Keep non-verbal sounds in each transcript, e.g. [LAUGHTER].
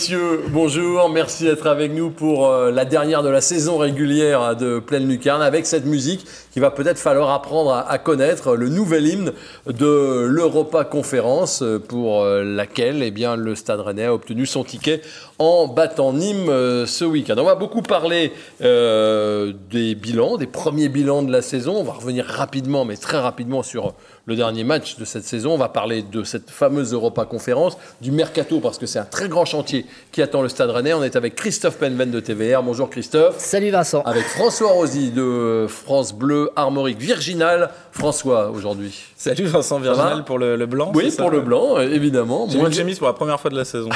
Messieurs, bonjour. Merci d'être avec nous pour euh, la dernière de la saison régulière de Pleine Lucarne avec cette musique qui va peut-être falloir apprendre à, connaître, le nouvel hymne de l'Europa Conférence euh, pour euh, laquelle eh le Stade Rennais a obtenu son ticket en battant Nîmes ce week-end. On va beaucoup parler des bilans, des premiers bilans de la saison. On va revenir rapidement, mais très rapidement sur le dernier match de cette saison. On va parler de cette fameuse Europa Conférence, du mercato, parce que c'est un très grand chantier qui attend le Stade Rennais. On est avec Christophe Penven de TVR. Bonjour Christophe. Salut Vincent. Avec François Rosy de France Bleu Armorique Virginal. François aujourd'hui. Salut Vincent Virginal pour le, blanc. Oui, pour le blanc, évidemment. J'ai une chemise pour la première fois de la saison.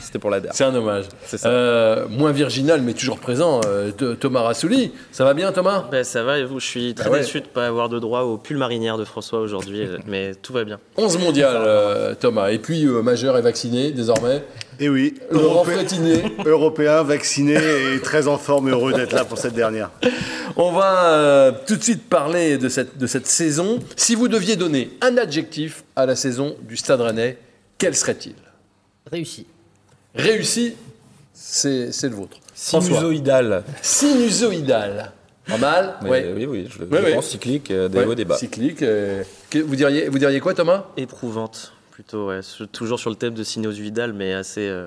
C'était [LAUGHS] pour la dernière. C'est un hommage. Euh, moins virginal, mais toujours présent. Euh, Thomas Rassouli. Ça va bien, Thomas? Ben, Ça va et vous? Je suis très ah déçu de ne pas avoir de droit au pull marinière de François aujourd'hui, [LAUGHS] mais tout va bien. 11 mondial, euh, Thomas. Et puis, majeur et vacciné désormais. Et eh oui, Européen, [LAUGHS] européen, vacciné et très en forme, heureux d'être là pour cette dernière. On va euh, tout de suite parler de cette, de cette saison. Si vous deviez donner un adjectif à la saison du Stade Rennais, quel serait-il? Réussi. Réussi, c'est le vôtre. Sinusoïdal. Sinusoïdal. Pas mal ouais. Oui, oui, je, le pense cyclique, euh, des hauts, des bas. Cyclique. Euh, vous, diriez, vous diriez quoi, Thomas? Éprouvante plutôt, toujours sur le thème de sinusoïdal, mais assez euh,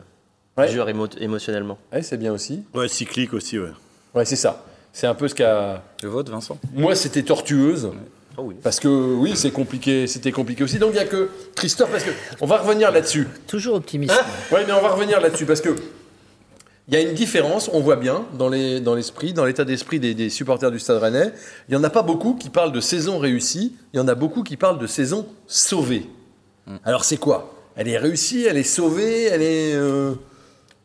dur émotionnellement. Ouais, c'est bien aussi. Ouais, cyclique aussi, ouais. Ouais, c'est ça. C'est un peu ce qu'a. Le vote, Vincent? Moi, c'était tortueuse. Oh oui. Parce que oui, c'est compliqué, c'était compliqué aussi. Donc il n'y a que Christophe, parce que on va revenir là-dessus. Toujours optimiste. Hein? Oui, mais on va revenir là-dessus parce que il y a une différence, on voit bien dans l'esprit, dans l'état d'esprit des, des, supporters du Stade Rennais. Il n'y en a pas beaucoup qui parlent de saison réussie. Il y en a beaucoup qui parlent de saison sauvée. Mm. Alors c'est quoi? Elle est réussie, elle est sauvée, elle est... Euh,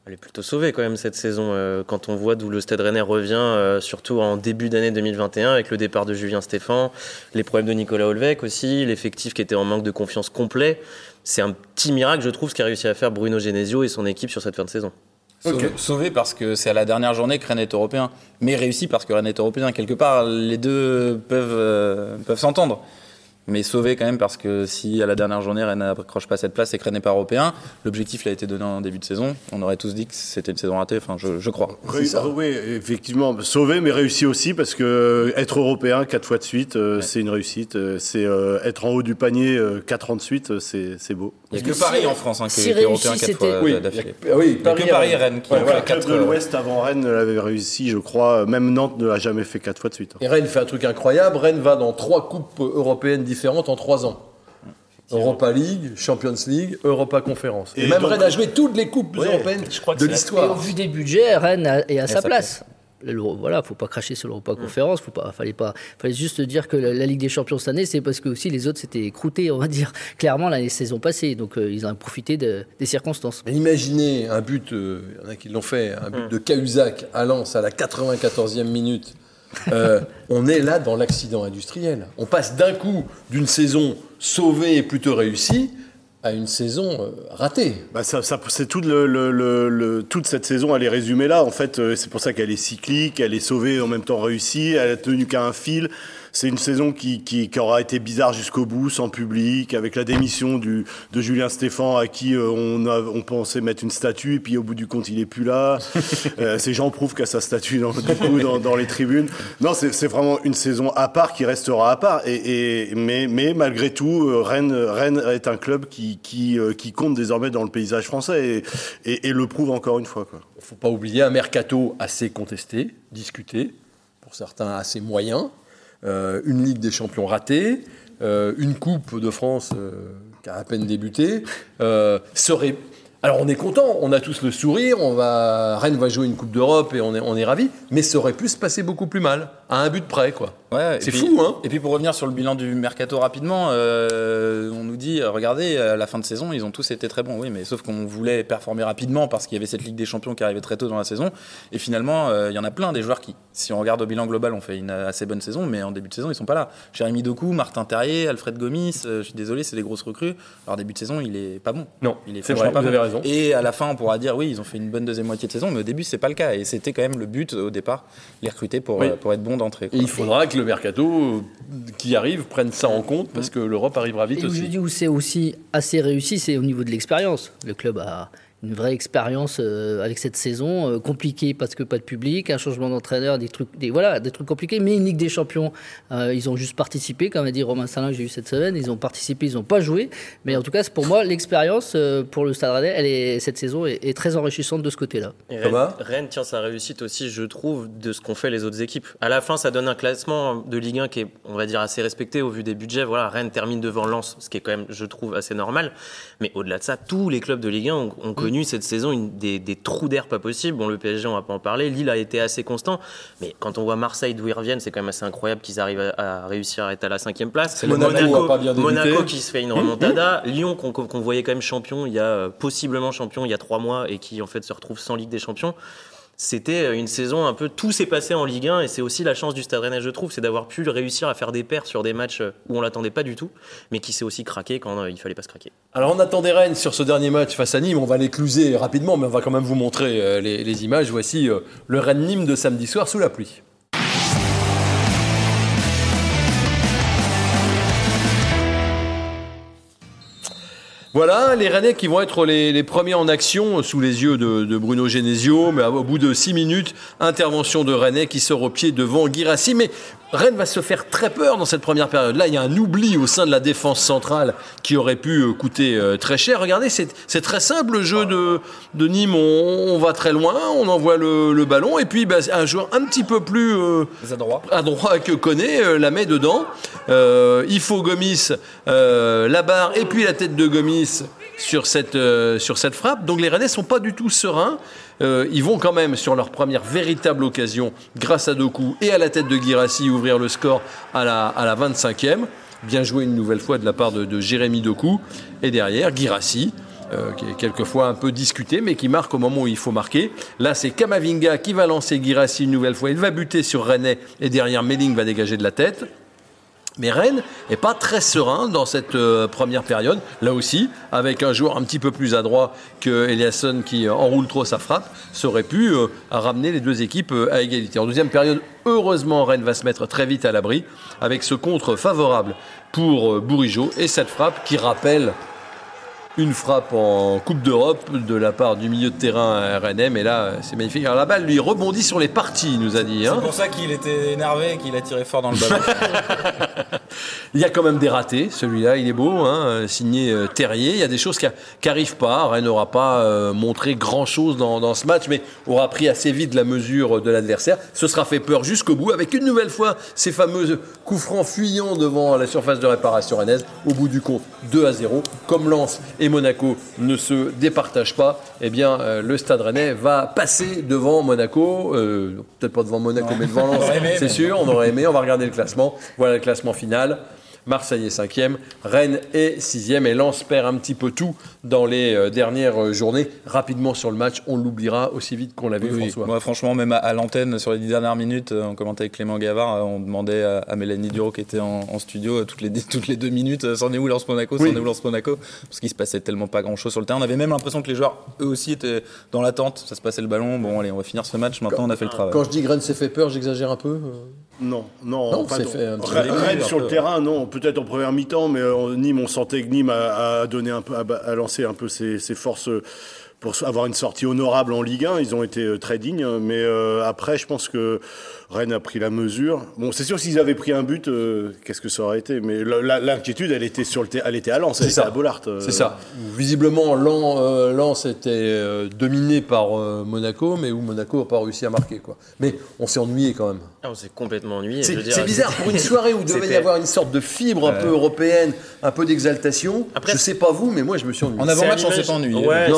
elle est plutôt sauvée quand même cette saison. Euh, quand on voit d'où le Stade Rennais revient, euh, surtout en début d'année 2021, avec le départ de Julien Stéphan, les problèmes de Nicolas Olvec aussi, l'effectif qui était en manque de confiance complet. C'est un petit miracle, je trouve, ce qu'a réussi à faire Bruno Genesio et son équipe sur cette fin de saison. Sauvé, parce que c'est à la dernière journée que Rennes est européen, mais réussi parce que Rennes est européen. Quelque part, les deux peuvent, peuvent s'entendre mais sauvé quand même parce que si à la dernière journée Rennes n'accroche pas cette place et que Rennes n'est pas européen, l'objectif a été donné en début de saison. On aurait tous dit que c'était une saison ratée, enfin je, crois. Oui, effectivement, sauvé mais réussi aussi parce que être européen quatre fois de suite, euh, c'est une réussite. Euh, c'est euh, être en haut du panier quatre ans de suite, c'est beau. Il n'y a que Paris en France hein, qui, est européen quatre fois oui, d'affilée. Oui, Paris, que Paris et Rennes qui ouais, ont fait de l'Ouest avant Rennes l'avait réussi, je crois. Même Nantes ne l'a jamais fait quatre fois de suite. Et Rennes fait un truc incroyable. Rennes va dans trois coupes européennes différentes en trois ans. Europa League, Champions League, Europa Conférence. Et, même Rennes a joué toutes les coupes européennes de l'histoire. Au vu des budgets, Rennes est à sa place. Voilà, faut pas cracher sur l'Europa Conférence. Faut pas, fallait pas, fallait juste dire que la, Ligue des Champions cette année, c'est parce que aussi les autres s'étaient écroutés, on va dire [LAUGHS] clairement la saison passée. Donc euh, ils ont profité des circonstances. imaginez un but, euh, il y en a qui l'ont fait, un but de Cahuzac à Lens à la 94e minute euh, on est là dans l'accident industriel. On passe d'un coup d'une saison sauvée et plutôt réussie à une saison euh, ratée. Bah ça, c'est toute, cette saison, elle est résumée là. En fait, euh, c'est pour ça qu'elle est cyclique, elle est sauvée en même temps réussie, elle a tenu qu'à un fil. C'est une saison qui, qui, aura été bizarre jusqu'au bout, sans public, avec la démission du, de Julien Stéphan, à qui euh, on, a, on pensait mettre une statue, et puis au bout du compte, il est plus là. [LAUGHS] euh, ces gens prouvent qu'à sa statue dans, dans, dans, les tribunes. Non, c'est vraiment une saison à part qui restera à part. Et, et mais, mais, malgré tout, euh, Rennes, Rennes est un club qui, qui, euh, qui compte désormais dans le paysage français et, et le prouve encore une fois. Il ne faut pas oublier un mercato assez contesté, discuté, pour certains assez moyen. Euh, une Ligue des Champions ratée, euh, une Coupe de France euh, qui a à peine débuté, serait Alors on est content, on a tous le sourire, on va, Rennes va jouer une Coupe d'Europe et on est, on est ravis, mais ça aurait pu se passer beaucoup plus mal, à un but près quoi. Ouais, c'est fou hein. Et puis pour revenir sur le bilan du mercato rapidement, euh, on nous dit, regardez, à la fin de saison, ils ont tous été très bons, oui, mais sauf qu'on voulait performer rapidement parce qu'il y avait cette Ligue des Champions qui arrivait très tôt dans la saison, et finalement, euh, il y en a plein des joueurs qui, si on regarde au bilan global, ont fait une assez bonne saison, mais en début de saison, ils sont pas là. Jérémy Doku, Martin Terrier, Alfred Gomis, euh, je suis désolé, c'est des grosses recrues. Alors début de saison, il est pas bon. Non, il est, c'est vrai, pas vous bon. avez raison. Et à la fin, on pourra dire oui, ils ont fait une bonne deuxième moitié de saison, mais au début, c'est pas le cas. Et c'était quand même le but au départ, les recruter pour, Oui. euh, pour être bon d'entrée. Il faudra que le mercato euh, qui arrive prenne ça en compte parce que l'Europe arrivera vite Et où je aussi. dis où c'est aussi assez réussi, c'est au niveau de l'expérience. Le club a une vraie expérience euh, avec cette saison euh, compliquée parce que pas de public, un changement d'entraîneur, des trucs, des voilà, des trucs compliqués. Mais une Ligue des Champions, euh, ils ont juste participé, comme a dit Romain Salin, que j'ai eu cette semaine. Ils ont participé, ils n'ont pas joué. Mais en tout cas, pour moi l'expérience euh, pour le Stade Rennais, elle est cette saison est, est très enrichissante de ce côté-là. Rennes, Rennes tient sa réussite aussi, je trouve, de ce qu'ont fait les autres équipes. À la fin, ça donne un classement de Ligue 1 qui est, on va dire, assez respecté au vu des budgets. Voilà, Rennes termine devant Lens, ce qui est quand même, je trouve, assez normal. Mais au-delà de ça, tous les clubs de Ligue 1 ont, ont connu cette saison une- des, des trous d'air pas possibles. Bon, le PSG, on va pas en parler. Lille a été assez constant. Mais quand on voit Marseille d'où ils reviennent, c'est quand même assez incroyable qu'ils arrivent à, à réussir à être à la cinquième place. Monaco. Monaco qui se fait une remontada. Lyon qu'on qu'on voyait quand même champion il y a euh, possiblement champion il y a trois mois et qui en fait se retrouve sans Ligue des Champions. C'était euh, une saison un peu tout s'est passé en Ligue 1 et c'est aussi la chance du Stade Rennais je trouve, c'est d'avoir pu réussir à faire des paires sur des matchs euh, où on l'attendait pas du tout, mais qui s'est aussi craqué quand euh, il fallait pas se craquer. Alors on attendait Rennes sur ce dernier match face à Nîmes, on va l'écluser rapidement, mais on va quand même vous montrer les, les images. Voici le Rennes-Nîmes de samedi soir sous la pluie. Voilà, les Rennais qui vont être les, premiers en action sous les yeux de, Bruno Genesio, mais au bout de 6 minutes, intervention de Rennais qui sort au pied devant Guirassi. Mais Rennes va se faire très peur dans cette première période. Là, il y a un oubli au sein de la défense centrale qui aurait pu euh, coûter euh, très cher. Regardez, c'est très simple le jeu de, de Nîmes. On, on va très loin, on envoie le, le ballon, et puis bah, un joueur un petit peu plus euh, à droit que connaît euh, la met dedans. Euh, il faut Gomis, la barre et puis la tête de Gomis sur cette, euh, sur cette frappe. Donc les Rennais sont pas du tout sereins. Euh, ils vont quand même sur leur première véritable occasion, grâce à Doku et à la tête de Girassi, ouvrir le score à la, à la 25e. Bien joué une nouvelle fois de la part de, de Jérémy Doku. Et derrière, Girassi, euh, qui est quelquefois un peu discuté, mais qui marque au moment où il faut marquer. Là, c'est Kamavinga qui va lancer Girassi une nouvelle fois. Il va buter sur Rennais et derrière, Melling va dégager de la tête. Mais Rennes n'est pas très serein dans cette euh, première période. Là aussi, avec un joueur un petit peu plus adroit que Eliasson qui euh, enroule trop sa frappe, ça pu euh, ramener les deux équipes à égalité. En deuxième période, heureusement, Rennes va se mettre très vite à l'abri avec ce contre favorable pour Bourigeau et cette frappe qui rappelle une frappe en Coupe d'Europe de la part du milieu de terrain rennais. Mais là, c'est magnifique. Alors la balle, lui, rebondit sur les parties, il nous a dit. hein. C'est pour ça qu'il était énervé et qu'il a tiré fort dans le ballon. [LAUGHS] Il y a quand même des ratés, celui-là, il est beau, hein, signé euh, Terrier. Il y a des choses qui n'arrivent pas. Rennes n'aura pas euh, montré grand-chose dans, dans ce match, mais aura pris assez vite la mesure de l'adversaire. Ce sera fait peur jusqu'au bout, avec une nouvelle fois ces fameux coups francs fuyants devant la surface de réparation rennaise. Au bout du compte, 2 à 0. Comme Lens et Monaco ne se départagent pas, eh bien, euh, le Stade Rennais va passer devant Monaco. Euh, Peut-être pas devant Monaco, mais devant Lens, c'est sûr. On aurait aimé. On va regarder le classement. Voilà le classement final. Marseille est 5e, Rennes est 6e et Lens perd un petit peu tout dans les euh, dernières euh, journées. Rapidement sur le match, on l'oubliera aussi vite qu'on l'a vu, Oui, oui. François. Moi, franchement, même à, à l'antenne, sur les dix dernières minutes, euh, on commentait avec Clément Gavard, euh, on demandait à, à Mélanie Duro qui était en, en studio euh, toutes, les, toutes les deux minutes, euh, c'en est où Lance Monaco, Oui. c'en est où Lance Monaco, parce qu'il se passait tellement pas grand chose sur le terrain. On avait même l'impression que les joueurs, eux aussi, étaient dans l'attente, ça se passait le ballon. Bon, allez, on va finir ce match, maintenant on a fait le travail. Quand je dis que Rennes s'est fait peur, j'exagère un peu. Non, non, Non, enfin, fait Rennes-. Rennes sur le terrain, non, peut-être en première mi-temps, mais euh, Nîmes, on sentait que Nîmes a, a donné un peu, a, a lancé un peu ses, ses forces euh, pour avoir une sortie honorable en Ligue 1. Ils ont été euh, très dignes. Mais euh, après, je pense que Rennes a pris la mesure. Bon, c'est sûr, s'ils avaient pris un but, euh, qu'est-ce que ça aurait été? Mais l'inquiétude, elle était sur le, elle était à Lens, elle était à Bollard. C'est ça. Visiblement, Lens était dominé par Monaco, mais où Monaco n'a pas réussi à marquer. Quoi. Mais on s'est ennuyé quand même. Ah, on s'est complètement ennuyé. C'est bizarre pour une soirée où il devait y avoir une sorte de fibre un peu européenne, un peu d'exaltation. Je sais pas vous, mais moi je me suis ennuyé. En avant-match, on s'est pas ennuyé. Ouais,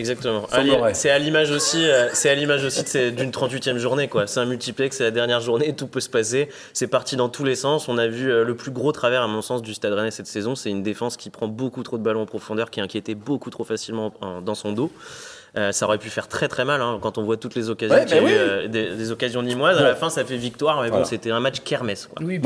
exactement. C'est à l'image aussi, c'est à l'image aussi d'une 38e journée. quoi. C'est un multiplex, c'est la dernière journée, tout peut se passer. C'est parti dans tous les sens. On a vu euh, le plus gros travers, à mon sens, du Stade Rennais cette saison. C'est une défense qui prend beaucoup trop de ballons en profondeur, qui inquiétait beaucoup trop facilement dans son dos. Euh, ça aurait pu faire très très mal hein, quand on voit toutes les occasions, bah euh, des, occasions nîmoises. À la fin, ça fait victoire, mais bon, c'était un match kermesse. Oui,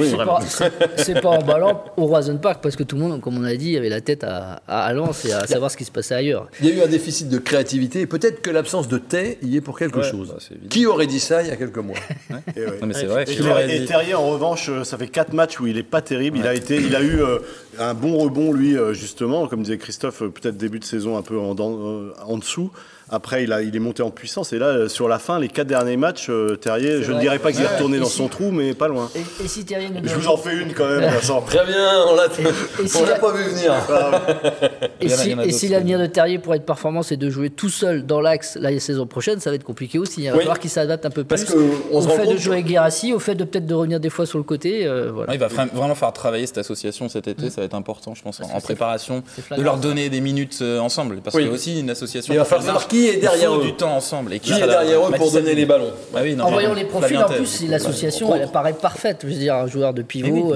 c'est pas, emballant au Roison Park parce que tout le monde, comme on a dit, avait la tête à, à Lens et à savoir ce qui se passait ailleurs. Il y a eu un déficit de créativité et peut-être que l'absence de thé y est pour quelque chose. Bah, Qui aurait dit ça il y a quelques mois [LAUGHS] c'est vrai. Et, Terrier, en revanche, euh, ça fait 4 matchs où il est pas terrible. Il a été, il a eu un bon rebond lui justement, comme disait Christophe, peut-être début de saison un peu en, en dessous. Après, il, a, il est monté en puissance. Et là, euh, sur la fin, les quatre derniers matchs, euh, Terrier, je ne dirais pas qu'il est retourné dans son trou, mais pas loin. Et, si Terrier Je vous en fais une quand même, [LAUGHS] Vincent. Très bien, on l'a pas vu venir. [LAUGHS] et si, l'avenir de Terrier pour être performant, c'est de jouer tout seul dans l'axe la saison prochaine, ça va être compliqué aussi. Il va falloir qu'il s'adapte un peu plus au fait de jouer avec Guérassi, au fait de peut-être de revenir des fois sur le côté. Euh, il va vraiment faire travailler cette association cet été, ça va être important, je pense, en préparation, de leur donner des minutes ensemble. Parce qu'il y a aussi une association. Il va falloir qui est derrière eux du temps ensemble et qui, est derrière eux pour donner les ballons bah En voyant les profils, en plus, l'association elle paraît parfaite. Je veux dire, un joueur de pivot,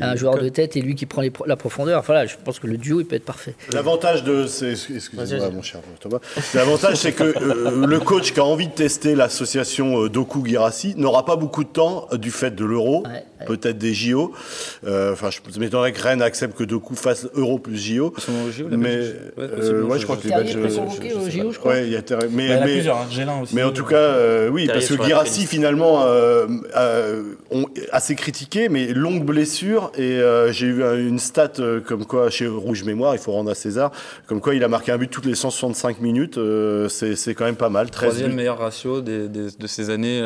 un joueur de tête et lui qui prend la profondeur. Voilà, je pense que le duo il peut être parfait. L'avantage de, excusez-moi mon cher Thomas, l'avantage c'est que euh, le coach qui a envie de tester l'association euh, Doku Girassi n'aura pas beaucoup de temps euh, du fait de l'euro, peut-être des JO. Enfin, je m'étonnerais que Rennes accepte que Doku fasse euro plus JO. mais ouais, je crois que les Belges. Je crois mais, mais, hein, mais en tout cas, euh, oui, parce que Girassi finalement euh, euh, assez critiqué, mais longue blessure et euh, j'ai eu une stat comme quoi chez Rouge Mémoire, il faut rendre à César, comme quoi il a marqué un but toutes les 165 minutes, c'est quand même pas mal. Troisième meilleur ratio des, de ces années,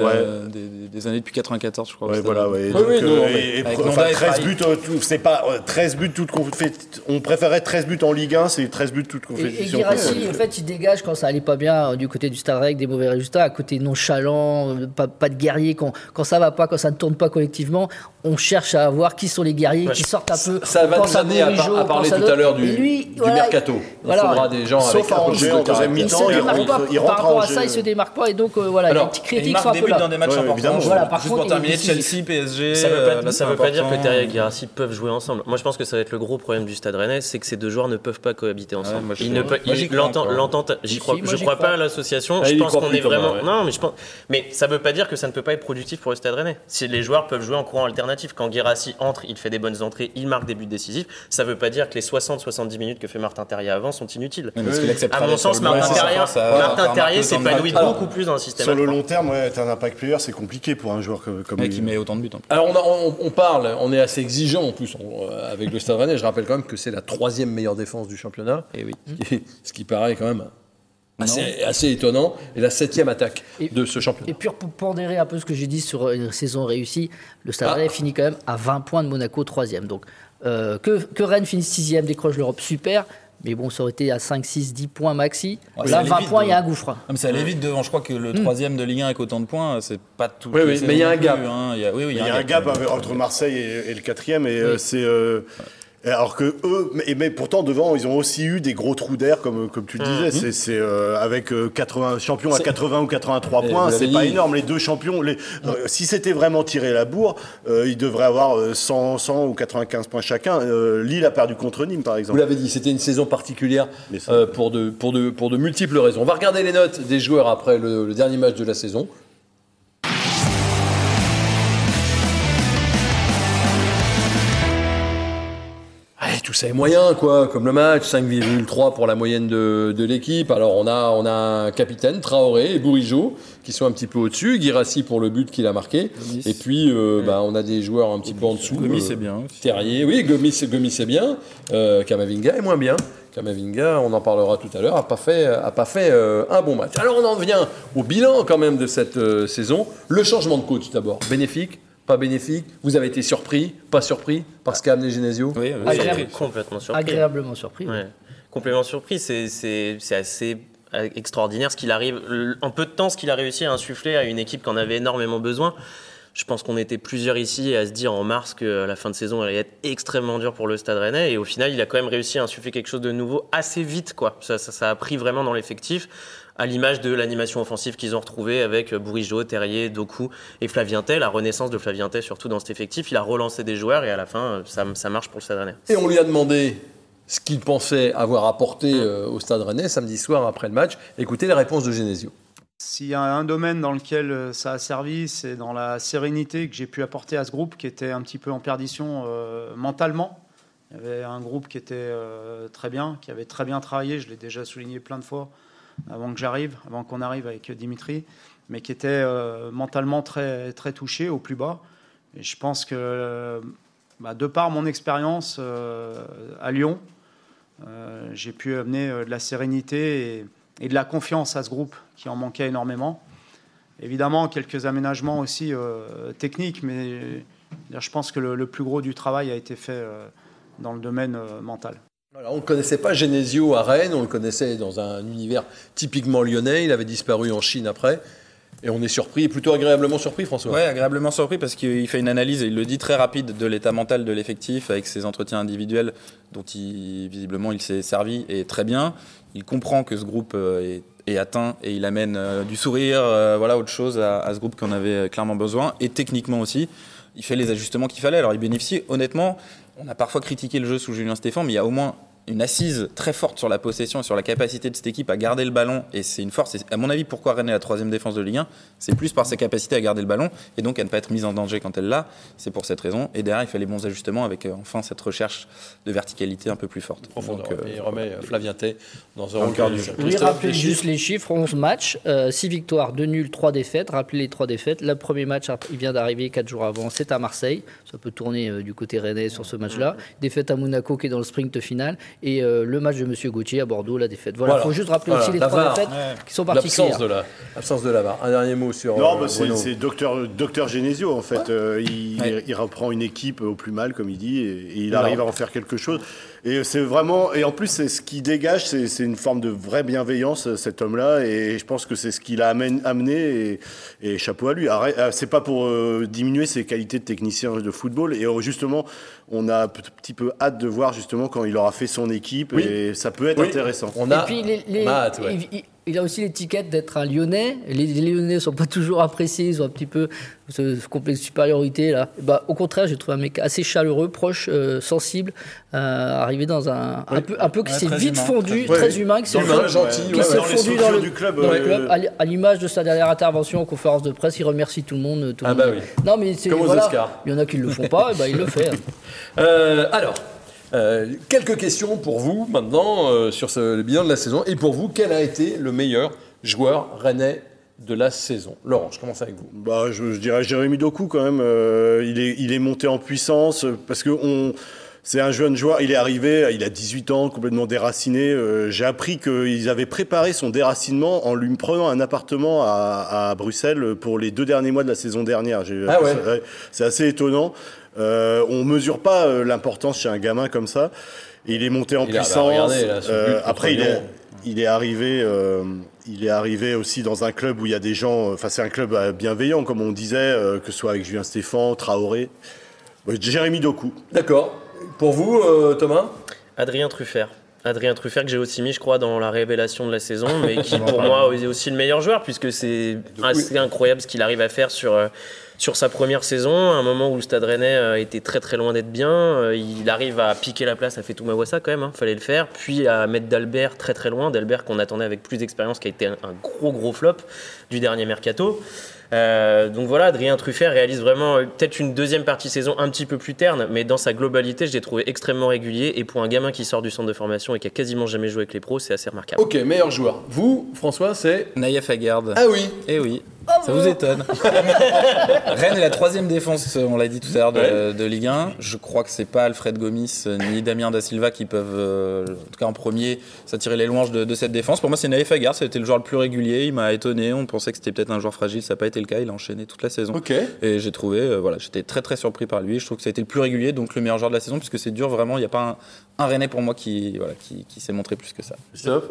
des, années depuis 94, je crois. Ouais, voilà, ouais. et, 13 buts, c'est pas 13 buts toutes on préférait 13 buts en Ligue 1, c'est 13 buts toutes compétitions. Et, Girassi, en fait, il dégage quand ça allait pas bien euh, du côté du Stade avec des mauvais résultats, à côté nonchalant, euh, pas, pas de guerriers, quand, quand ça va pas, quand ça ne tourne pas collectivement, on cherche à voir qui sont les guerriers, qui sortent un peu. Ça va nous amener à, à, parler tout à l'heure du, du mercato. Il faudra des gens Sauf avec un peu de deuxième mi-temps, il, il, rentre Par rapport à ça, il se démarque pas et donc euh, voilà, les petites critiques sont un peu dans des matchs importants. Voilà, par Juste pour terminer, Chelsea, PSG. Ça veut pas dire que Terrier et Guirassi peuvent jouer ensemble. Moi, je pense que ça va être le gros problème du Stade Rennais, c'est que ces deux joueurs ne peuvent pas cohabiter ensemble. L'entente, j'y crois. Je crois pas à l'association. Je pense qu'on est vraiment. Non, mais je pense. Mais ça veut pas dire que ça ne peut pas être productif pour le Stade Rennais. Si les joueurs peuvent jouer en courant alternatif, quand Guirassi entre, il fait des bonnes entrées, il marque des buts décisifs. Ça ne veut pas dire que les 60-70 minutes que fait Martin Terrier avant sont inutiles. à mon sens, Martin Terrier, Martin Terrier s'épanouit beaucoup plus dans le système. Sur le long terme, ouais, un impact player, c'est compliqué pour un joueur comme, lui. Qui met autant de buts. Alors on, parle, on est assez exigeant en plus euh, avec le Stade Rennais. Je rappelle quand même que c'est la troisième meilleure défense du championnat. Et eh oui. Ce qui, paraît quand même Assez, étonnant. Et la septième attaque de ce championnat. Et puis pour pondérer un peu ce que j'ai dit sur une saison réussie, le Stade ah. finit quand même à 20 points de Monaco, troisième. Donc euh, que, que, Rennes finisse sixième, décroche l'Europe, super. Mais bon, ça aurait été à 5, 6, 10 points maxi. Là, 20 points, il y a un gouffre. mais ça allait vite devant. Je crois que le hmm. troisième de Ligue 1 avec autant de points, c'est pas tout. Oui, oui, mais il y a un gap. Hein. Il y a, oui, il y a, un, gap, entre Marseille et, le quatrième. Et euh, c'est. Euh, alors que eux, mais, pourtant devant, ils ont aussi eu des gros trous d'air, comme, comme tu le disais. Mmh. C'est euh, avec 80 euh, champions à 80 ou 83 points, c'est pas énorme. Les deux champions, les, euh, si c'était vraiment tiré la bourre, ils devraient avoir 100, 100 ou 95 points chacun. Lille a perdu contre Nîmes, par exemple. Vous l'avez dit, c'était une saison particulière pour, de, pour, de, pour de multiples raisons. On va regarder les notes des joueurs après le dernier match de la saison. Tout ça est moyen, quoi, comme le match, 5,3 pour la moyenne de, de l'équipe. Alors on a, on a un capitaine, Traoré et Bourigeau, qui sont un petit peu au-dessus, Girassi pour le but qu'il a marqué, et puis euh, bah, on a des joueurs un petit peu en dessous. Gomis c'est bien. Terrier, oui, Gomis, Gomis c'est bien, euh, Kamavinga est moins bien Kamavinga, on en parlera tout à l'heure, n'a pas fait, a pas fait euh, un bon match. Alors on en vient au bilan quand même de cette euh, saison. Le changement de coach d'abord, bénéfique, pas bénéfique Vous avez été surpris, pas surpris par ce qu'a amené Genesio Oui, oui, Agréable. complètement surpris. Agréablement surpris. Ouais. Complètement surpris. C'est- C'est c'est assez extraordinaire ce qu'il arrive, en peu de temps, ce qu'il a réussi à insuffler à une équipe qui en avait énormément besoin. Je pense qu'on était plusieurs ici à se dire en mars que la fin de saison allait être extrêmement dure pour le Stade Rennais. Et au final, il a quand même réussi à insuffler quelque chose de nouveau assez vite. Quoi. Ça, ça, ça a pris vraiment dans l'effectif, à l'image de l'animation offensive qu'ils ont retrouvée avec Bourigeau, Terrier, Doku et Flavien Tay. La renaissance de Flavien Tay, surtout dans cet effectif. Il a relancé des joueurs et à la fin, ça, ça marche pour le Stade Rennais. Et on lui a demandé ce qu'il pensait avoir apporté euh, au Stade Rennais samedi soir après le match. Écoutez les réponses de Genesio. S'il y a un domaine dans lequel euh, ça a servi, c'est dans la sérénité que j'ai pu apporter à ce groupe qui était un petit peu en perdition euh, mentalement. Il y avait un groupe qui était euh, très bien, qui avait très bien travaillé, je l'ai déjà souligné plein de fois avant que j'arrive, avant qu'on arrive avec Dimitri, mais qui était euh, mentalement très, très touché au plus bas. Et je pense que, euh, bah, de par mon expérience euh, à Lyon, j'ai pu amener de la sérénité et, de la confiance à ce groupe qui en manquait énormément. Évidemment, quelques aménagements aussi techniques, mais je pense que le, plus gros du travail a été fait dans le domaine mental. On ne connaissait pas Genesio à Rennes, on le connaissait dans un univers typiquement lyonnais. Il avait disparu en Chine après. Et on est surpris, plutôt agréablement surpris, François. Ouais, agréablement surpris parce qu'il fait une analyse et il le dit très rapide de l'état mental de l'effectif avec ses entretiens individuels dont il, visiblement il s'est servi et très bien. Il comprend que ce groupe euh, est, est atteint et il amène euh, du sourire, euh, voilà, autre chose à, à ce groupe qu'on avait clairement besoin et techniquement aussi. Il fait les ajustements qu'il fallait. Alors il bénéficie, honnêtement, on a parfois critiqué le jeu sous Julien Stéphane, mais il y a au moins une assise très forte sur la possession et sur la capacité de cette équipe à garder le ballon. Et c'est une force. Et à mon avis, pourquoi Rennes est la troisième défense de Ligue 1 C'est plus par sa capacité à garder le ballon et donc à ne pas être mise en danger quand elle l'a. C'est pour cette raison. Et derrière, il fait les bons ajustements avec euh, enfin cette recherche de verticalité un peu plus forte. Profondeur. Donc, euh, Et il remet euh, Flavien Tay dans un rôle cœur du jeu. Oui, rappelez juste chiffres les chiffres 11 matchs, 6 victoires, 2 nuls, 3 défaites. Rappelez les 3 défaites. Le premier match, il vient d'arriver 4 jours avant, c'est à Marseille. Ça peut tourner euh, du côté rennais sur ce match-là. Défaite à Monaco qui est dans le sprint final. Et euh, le match de Monsieur Gauthier à Bordeaux, la défaite. Voilà, il Voilà. faut juste rappeler Voilà, aussi les la 3 VAR. défaites qui sont particulières. L'absence de la, l'absence de la VAR. Un dernier mot sur Non, euh, bah, c'est, docteur, docteur Genesio en fait. Euh, il, Ouais. il reprend une équipe au plus mal, comme il dit, et, et il arrive à en faire quelque chose. Et c'est vraiment, et en plus, c'est ce qui dégage, c'est, c'est une forme de vraie bienveillance, cet homme-là. Et je pense que c'est ce qu'il a amène- amené. Et, et chapeau à lui. Euh, c'est pas pour euh, diminuer ses qualités de technicien de football. Et euh, justement, on a un petit peu hâte de voir justement quand il aura fait son équipe. Oui. Et ça peut être Oui. intéressant. On Et puis, les- les- on a hâte, ouais. il, il- il a aussi l'étiquette d'être un Lyonnais. Les, les Lyonnais ne sont pas toujours appréciés, ils ont un petit peu ce, ce complexe de supériorité. Là. Bah, au contraire, j'ai trouvé un mec assez chaleureux, proche, euh, sensible, euh, arrivé dans un, un peu, un peu qui s'est vite humain, fondu, très- très humain, qui s'est gentil, qui s'est fondu dans le, du club, dans le euh, club. À l'image de sa dernière intervention en conférence de presse, il remercie tout le monde. Tout Ah monde. bah oui. Non, mais c'est voilà. Il y en a qui ne le font pas, et bah, il le fait. [LAUGHS] Euh, alors, euh, quelques questions pour vous maintenant euh, sur ce, le bilan de la saison. Et pour vous, quel a été le meilleur joueur rennais de la saison? Laurent, je commence avec vous. Bah, je, je dirais Jérémy Doku quand même. euh, il, est, il est monté en puissance parce que on, c'est un jeune joueur. Il est arrivé, il a 18 ans, complètement déraciné. euh, J'ai appris qu'ils avaient préparé son déracinement en lui prenant un appartement à, à Bruxelles pour les deux derniers mois de la saison dernière. Ah ouais. C'est assez étonnant. Euh, on mesure pas euh, l'importance chez un gamin comme ça. Il est monté en Il a- bah, puissance. regardez, là, Euh, après, il est, il est arrivé, euh, il est arrivé aussi dans un club où il y a des gens. Enfin, c'est un club bienveillant, comme on disait, que ce soit avec Julien Stéphan, Traoré, Jérémy Doku. D'accord. Pour vous, Thomas? Adrien Truffert. Adrien Truffert que j'ai aussi mis, je crois, dans la révélation de la saison, mais [LAUGHS] qui pour moi est aussi le meilleur joueur, puisque c'est assez incroyable ce qu'il arrive à faire sur, euh, sur sa première saison, à un moment où le Stade Rennais euh, était très très loin d'être bien. Euh, Il arrive à piquer la place à Fetou Mawassa quand même, hein, fallait le faire, puis à mettre Dalbert très très loin, Dalbert qu'on attendait avec plus d'expérience, qui a été un gros gros flop du dernier mercato. Euh, donc voilà, Adrien Truffert réalise vraiment euh, peut-être une deuxième partie saison un petit peu plus terne, mais dans sa globalité, je l'ai trouvé extrêmement régulier. Et pour un gamin qui sort du centre de formation et qui a quasiment jamais joué avec les pros, c'est assez remarquable. Ok, meilleur joueur. Vous, François, c'est. Naïef Aguerd. Ah oui Eh oui. Ça vous étonne [LAUGHS] Rennes est la troisième défense, on l'a dit tout à l'heure, de, de Ligue 1. Je crois que c'est pas Alfred Gomis euh, ni Damien Da Silva qui peuvent, euh, en tout cas en premier, s'attirer les louanges de, de cette défense. Pour moi, c'est Naïf Agar, c'était le joueur le plus régulier. Il m'a étonné. On pensait que c'était peut-être un joueur fragile, ça n'a pas été le cas. Il a enchaîné toute la saison. Et j'ai trouvé, euh, voilà, j'étais très très surpris par lui. Je trouve que ça a été le plus régulier, donc le meilleur joueur de la saison, puisque c'est dur vraiment. Il n'y a pas un, Rennais pour moi qui, voilà, qui, qui s'est montré plus que ça.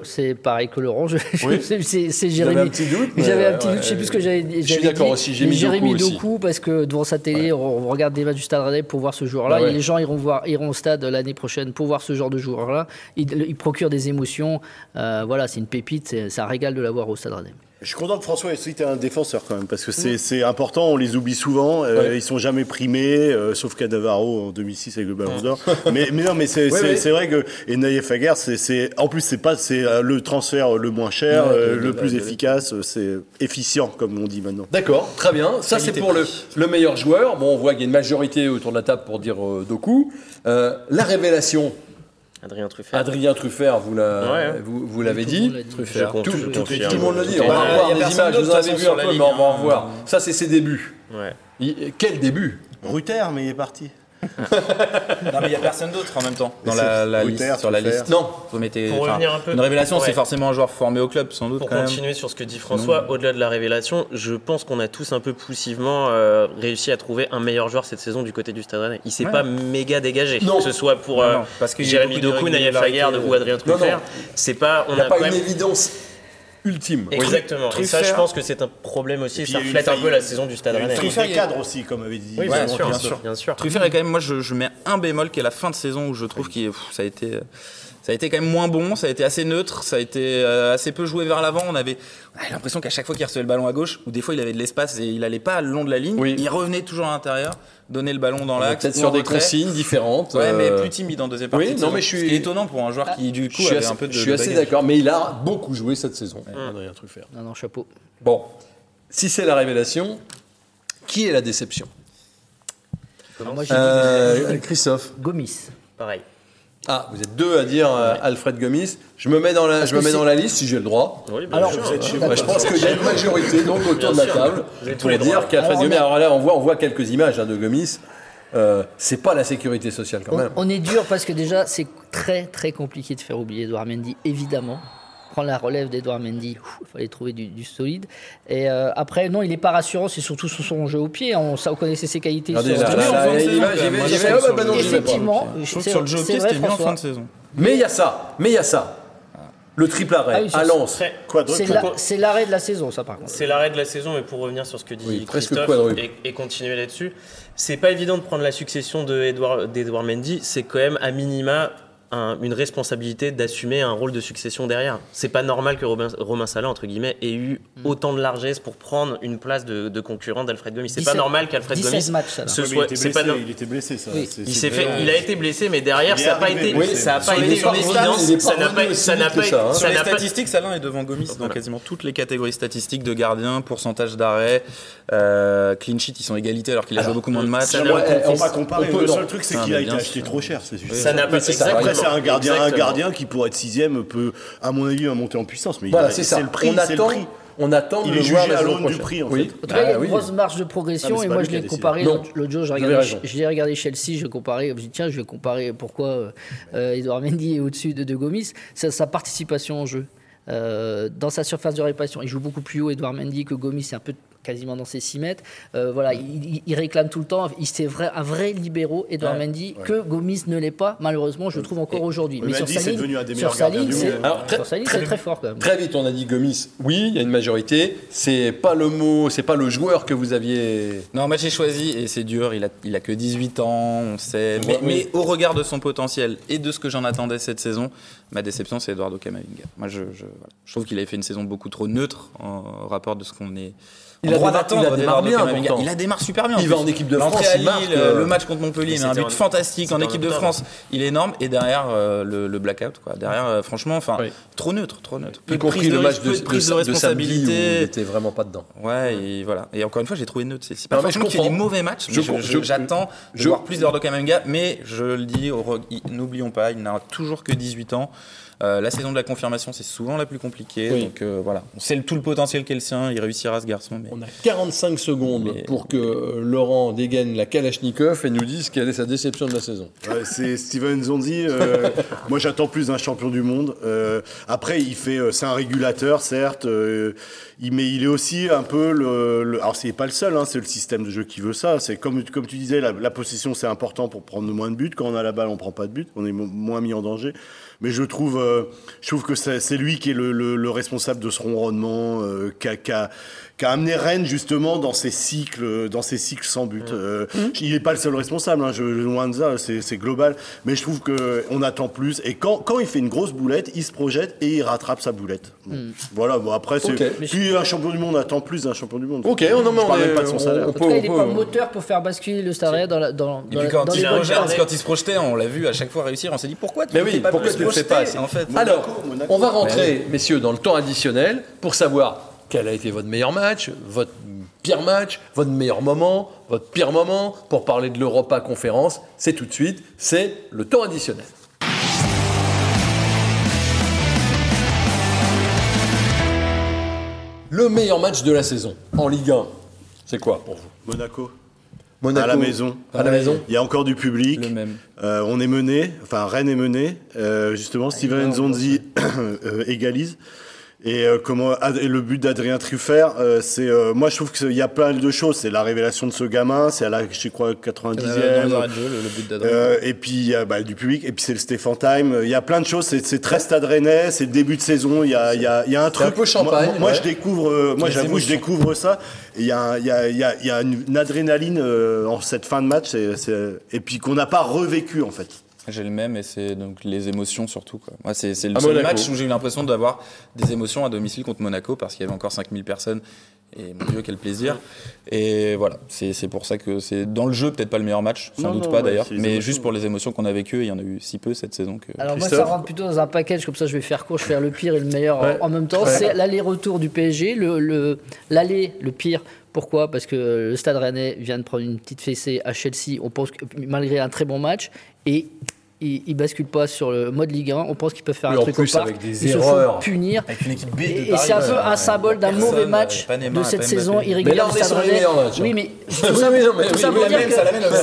C'est pareil que Laurent. je- je- Oui. c'est- c'est J'avais Jérémy. un petit doute. J'avais un petit doute, je sais plus ce que j'avais Je suis d'accord dit. aussi, j'ai mis Jérémy Doku parce que devant sa télé, on, on regarde des matchs du Stade Rennais pour voir ce joueur-là. Bah ouais. Et les gens iront, voir, iront au stade l'année prochaine pour voir ce genre de joueur-là. Il, il procure des émotions. Euh, voilà, c'est une pépite, c'est c'est un régal de l'avoir au Stade Rennais. Je suis content que François ait cité un défenseur quand même, parce que c'est important, on les oublie souvent, euh, Ouais. ils sont jamais primés, euh, sauf Cadavaro en 2006 avec le Ballon d'Or. mais, mais non, mais c'est Ouais, ouais. vrai que et Naïef Aguerre, c'est en plus c'est pas c'est euh, le transfert le moins cher, euh, le plus efficace, c'est efficient comme on dit maintenant. D'accord, très bien. Ça, c'est pour le, le meilleur joueur. Bon, on voit qu'il y a une majorité autour de la table pour dire euh, Doku. Euh, la révélation, Adrien Truffert. Adrien Truffert, vous la- Ouais. vous, vous l'avez dit. l'a. Truffert. Tout, Je tout- tout- confirme. tout le monde le dit. On va revoir des personne images. Vous en avez vu un peu, la mais on va en ligne, voir. hein. Ça, c'est ses débuts. Quel début? Ruther, mais il est parti. Non, mais il n'y a personne d'autre en même temps dans la, liste, sur la liste. Non. Vous mettez, Pour enfin, revenir un peu- Une révélation, Ouais. c'est forcément un joueur formé au club, sans doute. Pour quand même. continuer sur ce que dit François, au-delà de la révélation, je pense qu'on a tous un peu poussivement euh, réussi à trouver un meilleur joueur cette saison du côté du Stade Rennais. Il s'est Ouais. pas méga dégagé, Non. que ce soit pour Non, euh, non, parce a Jérémy Doku, d'irrégularité, Lagarde ou Adrien Non, Truffert. non. C'est pas, on Il n'y a pas une évidence ultime. Exactement. Et ça, je pense que c'est un problème aussi. ça reflète un peu la saison du Stade Rennais. Truffert, cadres aussi, comme avait dit. Oui, bien sûr, bien sûr. Truffert est quand même, moi je, je mets un bémol qui est la fin de saison où je trouve que ça a été. Ça a été quand même moins bon, ça a été assez neutre, ça a été euh, assez peu joué vers l'avant. On avait, on avait l'impression qu'à chaque fois qu'il recevait le ballon à gauche, ou des fois il avait de l'espace et il allait pas le long de la ligne, Oui. il revenait toujours à l'intérieur, donner le ballon dans l'axe. Peut-être sur des retrait. consignes différentes. Ouais, mais euh, plus timide en deuxième partie. oui, de non, saison. mais je suis- Ce qui est étonnant pour un joueur qui du coup Je suis avait assez, un peu de. je suis de assez d'accord, mais il a beaucoup joué cette saison, Adrien Truffert. Non, non, chapeau. Bon, si c'est la révélation, qui est la déception? Moi, j'ai Euh, Christophe. Gomis. Pareil. Ah, vous êtes deux à dire euh, Alfred Gomis. Je me mets dans la, je me que mets c'est- dans la liste si j'ai le droit. Oui, bien Alors, sûr. vous êtes chez Ouais, je pense qu'il y a une majorité donc autour de la sûr. table Vous avez tous pour les dire qu'Alfred Alors, Gomis. Alors là, on voit, on voit quelques images hein, de Gomis. Euh, c'est pas la sécurité sociale quand On, même. on est dur parce que déjà, c'est très très compliqué de faire oublier Edouard Mendy, évidemment. Prendre la relève d'Edouard Mendy, il fallait trouver du, du solide. Et euh, après, non, il n'est pas rassurant, c'est surtout sur son jeu au pied. On, ça, on connaissait ses qualités. Ah. Effectivement, sur le jeu au c'est pied, c'était mieux en fin de saison. Mais il y a ça, mais il y a ça. Le triple arrêt Ah oui, c'est- à Lens. C'est la- c'est l'arrêt de la saison, ça, par contre. C'est l'arrêt de la saison, mais pour revenir sur ce que dit Oui, presque Christophe quadruple. et, et continuer là-dessus, c'est pas évident de prendre la succession de Edouard- d'Edouard Mendy. C'est quand même à minima un- une responsabilité d'assumer un rôle de succession derrière. C'est pas normal que Robin, Romain Salah entre guillemets ait eu Mm. autant de largesse pour prendre une place de, de concurrent d'Alfred Gomis. C'est pas 17 normal qu'Alfred 17 Gomis matchs, ce Ouais, mais il soit. était C'est pas blessé, no- il était blessé, ça. Oui. Il fait, il a été blessé, mais derrière ça n'a pas été, blessé. ça pas été une évidence. Ça n'a pas, ça n'a pas, ça, hein. Sur les pas- statistiques, Salin est devant Gomis dans quasiment toutes les catégories statistiques de gardien, pourcentage d'arrêt, euh, clean sheet, ils sont égalité alors qu'il a joué beaucoup moins de matchs. ça On va- comparer. Le seul truc, c'est Ah, qu'il a été acheté trop cher. Ça n'a pas c'est un gardien, un gardien qui pourrait être sixième peut, à mon avis, monter en puissance. Mais Voilà, c'est ça. le prix. on c'est le attend, prix. on attend de Il le est jugé voir la à l'aune du prix, en Oui. fait. En tout cas, il y a Ah une oui. grosse marge de progression. et moi, je l'ai comparé l'autre jour. Je l'ai regardé Chelsea. Je comparais. Je me tiens, je vais comparer pourquoi euh, Edouard Mendy est au-dessus de, de Gomis. Sa, sa participation au jeu. Euh, dans sa surface de réparation, il joue beaucoup plus haut Edouard Mendy que Gomis, c'est un peu quasiment dans ses 6 mètres. Euh, voilà, il, réclame tout le temps. Il c'est vrai, un vrai libéraux, Edouard Ouais, Mendy, que Gomis ne l'est pas, malheureusement, je trouve encore aujourd'hui. Mais sur Mendy, ligne- devenu un des sur meilleurs sa gardiens ligne, du c'est- très- sur sa ligne, très- c'est très fort quand même. Très vite, on a dit Gomis. Oui, il y a une majorité. C'est pas le mot, c'est pas le joueur que vous aviez. Non, moi j'ai choisi, et c'est dur, il a, il a que 18 ans, on sait. Mais, au regard de son potentiel et de ce que j'en attendais cette saison, ma déception c'est Eduardo Camavinga. Moi je, je, voilà. Je trouve qu'il avait fait une saison beaucoup trop neutre en rapport de ce qu'on est. Il en a droit démarré- d'attendre il a démarré d'Eduardo bien, pourtant. Il a démarré super bien. Il va en équipe de France, il marque, le- euh, le match contre Montpellier, Mais un but en- fantastique en équipe de. France. Il est énorme et derrière euh, le, le blackout quoi. Derrière, euh, franchement, enfin, Oui. trop neutre, trop neutre. Y compris le match de, prise de de, de samedi où il responsabilité. était vraiment pas dedans. Ouais, et voilà. Et encore une fois, j'ai trouvé neutre. C'est pas forcément qu'il fait des comprends. mauvais matchs. J'attends de voir plus d'Ordo Kamenga, mais je le dis, n'oublions pas, il n'a toujours que 18 ans. Euh, la saison de la confirmation, c'est souvent la plus compliquée. Oui. Donc euh, voilà, on sait le- tout le potentiel qu'est le sien. Il réussira ce garçon. Mais... On a 45 secondes Mais- pour que euh, Laurent dégaine la Kalachnikov et nous dise quelle est sa déception de la saison. Ouais, c'est Steven Zonzi. euh, [LAUGHS] moi, j'attends plus d'un champion du monde. Euh, après, il fait, euh, c'est un régulateur, certes, euh, il, mais il est aussi un peu le. le- alors, c'est pas le seul. hein, c'est le système de jeu qui veut ça. C'est comme, comme tu disais, la, la possession, c'est important pour prendre moins de buts. Quand on a la balle, on prend pas de buts. On est mo- moins mis en danger. Mais je trouve, euh, je trouve que c'est lui qui est le, le- le responsable de ce ronronnement, euh, qui a- qui a- amené Rennes justement dans ces cycles, dans ces cycles sans but. Euh, Il n'est pas le seul responsable, hein, je, loin de ça, c'est global. Mais je trouve que on attend plus. Et quand, quand il fait une grosse boulette, il se projette et il rattrape sa boulette. Bon. Voilà. Bon après, c'est Ok. puis un champion du monde attend plus d'un champion du monde. Ok, on en met Je parle même pas de son on- salaire. on En peut- tout cas, il n'est pas moteur pour faire basculer le Stade Rennais dans, la, dans, Et dans, puis quand, dans il, les bonnes regarde, choses. quand il se projetait, on l'a vu à chaque fois réussir, on s'est dit pourquoi tu oui, pas pourquoi plus pas En fait, Alors, Monaco. on va rentrer, messieurs, dans le temps additionnel pour savoir quel a été votre meilleur match, votre pire match, votre meilleur moment, votre pire moment, pour parler de l'Europa Conférence. C'est tout de suite, c'est le temps additionnel. Le meilleur match de la saison en Ligue 1, c'est quoi pour vous? Monaco. Monaco À la maison. À la maison Il y a encore du public. le même. Euh, on est mené, enfin Rennes est mené. Euh, justement, Steven Zonzi [COUGHS] euh, égalise. Et euh, comment Ad- et le but d'Adrien Truffert, euh, c'est euh, moi je trouve qu'il y a plein de choses. C'est la révélation de ce gamin, c'est à la je crois 90e. Dans les arrêts de jeu, le, le but d'Adrien. Euh, et puis bah, du public, et puis c'est le Stéphane Time. Il y a plein de choses. C'est, c'est très stade rennais, c'est le début de saison. Il y a, il y a, il y a un truc. un peu champagne, Moi, moi, ouais. je découvre. euh, moi j'avoue, je découvre ça. Il y a, il y a, il y a, il y a une, une adrénaline euh, en cette fin de match. et puis qu'on n'a pas revécu en fait. J'ai le même et c'est donc les émotions surtout. Quoi. Moi, c'est, c'est le À seul Monaco. match où j'ai eu l'impression d'avoir des émotions à domicile contre Monaco parce qu'il y avait encore 5000 personnes. Et mon Dieu, quel plaisir. Et voilà, c'est, c'est pour ça que c'est dans le jeu peut-être pas le meilleur match, sans Non, doute non, pas ouais, d'ailleurs, mais émotions. juste pour les émotions qu'on a vécues, il y en a eu si peu cette saison que. Alors moi, ça rentre plutôt dans un package, comme ça je vais faire court, je vais faire le pire et le meilleur en- Ouais. en même temps. Ouais. C'est l'aller-retour du PSG. Le, le- l'aller, le pire, pourquoi? Parce que le Stade Rennais vient de prendre une petite fessée à Chelsea, on pense que, malgré un très bon match, et ils ne basculent pas sur le mode Ligue 1. On pense qu'ils peuvent faire Oui, un en truc plus, au parc. avec des Ils se font punir. Avec une équipe B de Et, c'est un peu ouais, un symbole d'un mauvais match pas Neymar, de cette saison irrégulière Mais là, on est Stade sur les Rennais. meilleurs matchs, Oui, hein. mais [LAUGHS] Oui, tout ça, mais tout ça pour dire que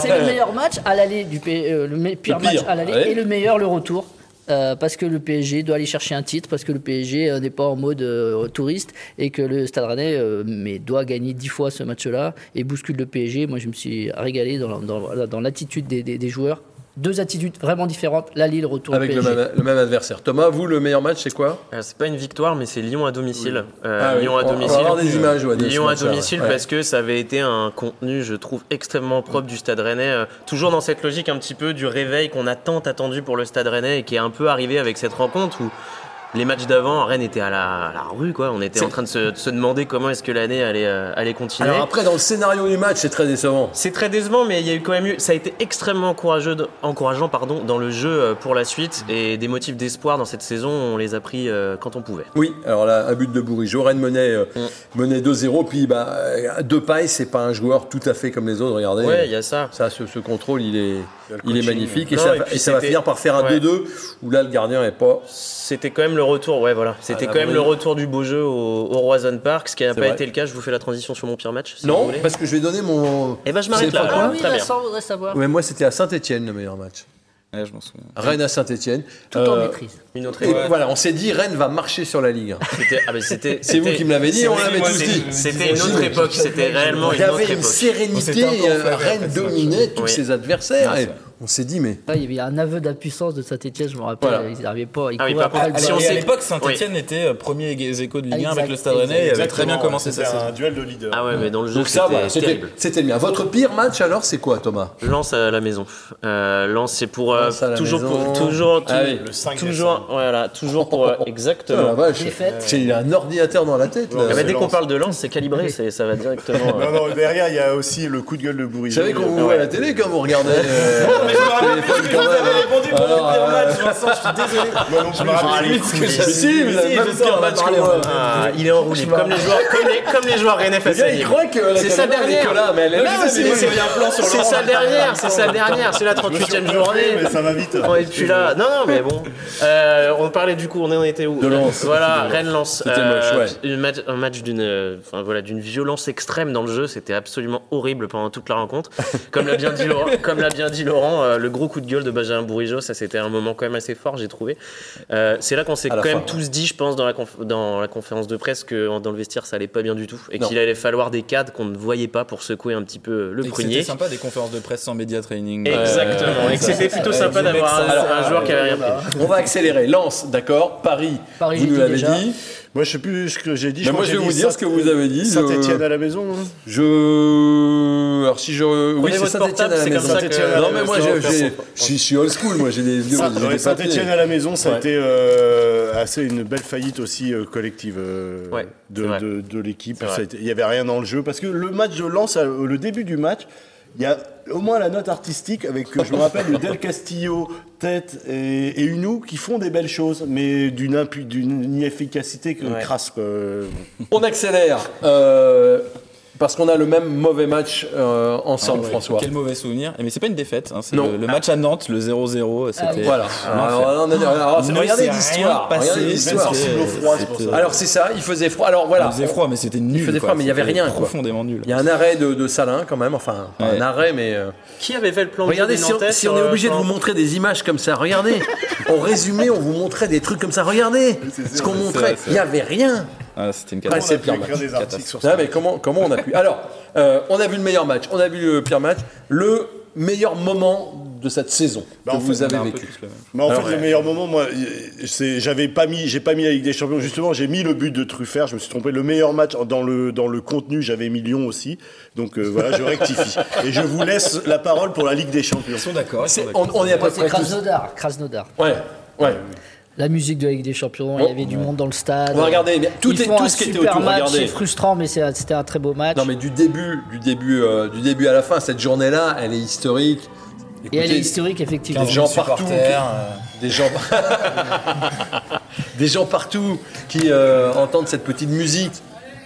c'est le meilleur match à l'aller du P- euh, le pire match à l'aller et le meilleur le retour. Euh, parce que le PSG doit aller chercher un titre, parce que le PSG euh, n'est pas en mode euh, touriste et que le Stade Rennais euh, mais doit gagner dix fois ce match-là et bouscule le PSG. Moi, je me suis régalé dans, dans, dans l'attitude des, des- des joueurs. Deux attitudes vraiment différentes. La Lille, le retour Avec au le même, le même adversaire. Thomas, vous, le meilleur match, c'est quoi Euh, c'est pas une victoire, mais c'est Lyon à domicile. Euh, Ah oui, Lyon à on- on va domicile. avoir des images, ouais, Lyon à domicile ouais. parce que ça avait été un contenu, je trouve, extrêmement propre du Stade Rennais. euh, toujours dans cette logique un petit peu du réveil qu'on a tant attendu pour le Stade Rennais et qui est un peu arrivé avec cette rencontre où les matchs d'avant, Rennes était à la, à la rue, quoi. On était en train de se, de se demander comment est-ce que l'année allait, euh, allait continuer. Alors après, dans le scénario du match, c'est très décevant. C'est très décevant, mais il y a eu quand même eu, ça a été extrêmement encourageant pardon, dans le jeu euh, pour la suite et des motifs d'espoir dans cette saison, on les a pris euh, quand on pouvait. Oui, alors là, un but de Bourigeau. Rennes menait, euh, menait 2-0. Puis, bah, Depay, c'est pas un joueur tout à fait comme les autres. Regardez. Ouais, il y a ça. Ça, ce, ce contrôle, il est, il est magnifique. Et, ça, et puis et ça va finir par faire un ouais. 2-2, où là, le gardien est pas. C'était quand même le retour, ouais, voilà. C'était quand même le retour du beau jeu au, au Roison Park, ce qui n'a pas vrai. été le cas. Je vous fais la transition sur mon pire match. si non, parce que je vais donner mon. Eh ben, je m'arrête C'est là. Ah oui, Très bien. Vincent voudrait savoir. Mais moi, c'était à Saint-Etienne le meilleur match. Ouais, je m'en souviens. Rennes à Saint-Etienne. Tout en maîtrise. Une autre Et époque. voilà, on s'est dit Rennes va marcher sur la Ligue. [LAUGHS] C'était, ah, C'est vous qui me l'avez dit, on l'avait tous dit. C'était une autre époque. C'était réellement Il une y autre avait une époque. sérénité. euh, Rennes dominait tous ses adversaires. On s'est dit, mais. Ah, il y avait un aveu d'impuissance de Saint-Etienne, je me rappelle. Voilà. Ils n'arrivaient pas. Ils Ah oui, par après contre, le si on sait- l'époque, Saint-Etienne était euh, premier aequo de Ligue 1 avec le Stade Rennais et avait très bien commencé sa c'était un duel de leader. Ah ouais, mais dans le jeu, ça, c'était c'était terrible. c'était bien. Votre pire match alors, c'est quoi, Thomas? Lance à la maison. Euh, Lance, c'est pour euh, toujours, pour, toujours, Ah oui. Le 5 toujours, voilà, toujours pour la exactement. J'ai un ordinateur dans la tête. Là. Ah dès qu'on parle de lance, c'est calibré, ça va directement. [LAUGHS] Non, non, derrière, il y a aussi le coup de gueule de Vous Bourigeau. savez qu'on vous voit à la télé quand vous [LAUGHS] regardez. Euh, téléphone quand même. répondu pour le pire match, Vincent, je suis désolé. [LAUGHS] Moi non Je me rappelle plus ce que j'ai si, vous avez je match il est enroulé, comme les joueurs, comme les, joueurs à Il croit que C'est sa dernière. c'est- sa dernière, c'est sa dernière, c'est la 38e journée. Mais ça va vite. On est plus là. Non, non, mais bon. Euh, on parlait du coup, on en était où De Lens. Voilà, Rennes-Lens. Match- un match d'une euh, enfin, voilà, d'une violence extrême dans le jeu. C'était absolument horrible pendant toute la rencontre. Comme l'a bien dit Laurent, comme l'a bien dit Laurent euh, le gros coup de gueule de Benjamin Bourigeau, ça c'était un moment quand même assez fort, j'ai trouvé. Euh, c'est là qu'on s'est quand même tous dit, je pense, dans la, conf- dans la conférence de presse que dans le vestiaire ça allait pas bien du tout et qu'il allait falloir des cadres qu'on ne voyait pas pour secouer un petit peu le Et que prunier. C'était sympa des conférences de presse sans média training. Exactement, et que c'était plutôt sympa d'avoir un, joueur qui avait rien pris. On va accélérer. Lens, d'accord. Paris, Paris, vous nous l'avez déjà. dit. Moi, je sais plus ce que j'ai dit. Mais je moi, je vais vous dire ce que vous avez dit. Saint-Etienne à la maison. hein. Je. Alors, si je. Oui, Prenez c'est votre Saint-Etienne à portable, la c'est maison. comme ça que- Saint-Étienne à la Non, maison. mais moi, Non, j'ai- mais j'ai- Je suis- old school, moi, j'ai des. Saint-Etienne à la maison, ça a été euh, assez une belle faillite aussi euh, collective euh, de, l'équipe. Il n'y avait rien dans le jeu parce que le match de Lens, le début du match, il y a au moins la note artistique avec, je me rappelle, le Del Castillo, Tête et, et Unou qui font des belles choses, mais d'une inefficacité que- Ouais. crasse. On accélère. euh, parce qu'on a le même mauvais match euh, ensemble, Ah ouais, François. Quel mauvais souvenir. Mais c'est pas une défaite. hein, c'est Non. le, le match à Nantes, le 0-0. C'était. Voilà. Regardez l'histoire. Regardez l'histoire. Alors c'est ça, il faisait froid. Alors voilà, Il faisait froid, mais c'était nul. faisait quoi. froid, mais il y avait rien. Profondément nul. il y a un arrêt de, de Salin quand même, enfin un arrêt, mais euh, Qui avait fait le plan de regardez si on, est obligé de vous montrer des images comme ça, regardez. [LAUGHS] en résumé, on vous montrait des trucs comme ça, regardez ce qu'on montrait. Il y avait rien. Ah, c'était une catastrophe. c'est le pire des articles sur Ah, mais comment, comment on a pu Alors, euh, on a vu le meilleur match, on a vu le pire match, le meilleur moment de cette saison Bah, que en fait, vous avez peu vécu. Mais en Alors, fait, le meilleur moment, moi, c'est, j'avais pas mis, j'ai pas mis la Ligue des Champions. Justement, j'ai mis le but de Truffert. Je me suis trompé. Le meilleur match dans le dans le contenu, j'avais mis Lyon aussi. Donc euh, voilà, je rectifie. [LAUGHS] Et je vous laisse la parole pour la Ligue des Champions. Ils sont d'accord. On, on est à peu près. Krasnodar. Krasnodar. Ouais, ouais. La musique de la Ligue des Champions, il y avait du monde dans le stade. On mais tout, est, tout ce qui était super autour. match, Regardez. c'est frustrant, mais c'est- c'était un très beau match. Non mais du début, du début, euh, du début à la fin, cette journée-là, elle est historique. Et elle est historique, effectivement. des gens 15 000 partout, supporters, Des gens, [LAUGHS] des gens partout qui euh, entendent cette petite musique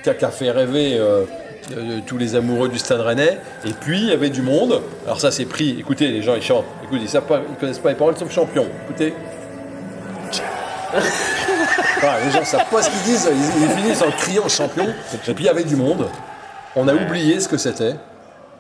qui a, qui a fait rêver euh, euh, tous les amoureux du Stade Rennais. Et puis il y avait du monde. Alors ça c'est pris. Écoutez, les gens ils chantent. Écoutez, ils savent pas, ils connaissent pas les paroles, sauf champion. Écoutez. [LAUGHS] Voilà, les gens savent pas ce qu'ils disent. Ils, ils finissent en criant champion. Et puis il y avait du monde. On a oublié ce que c'était.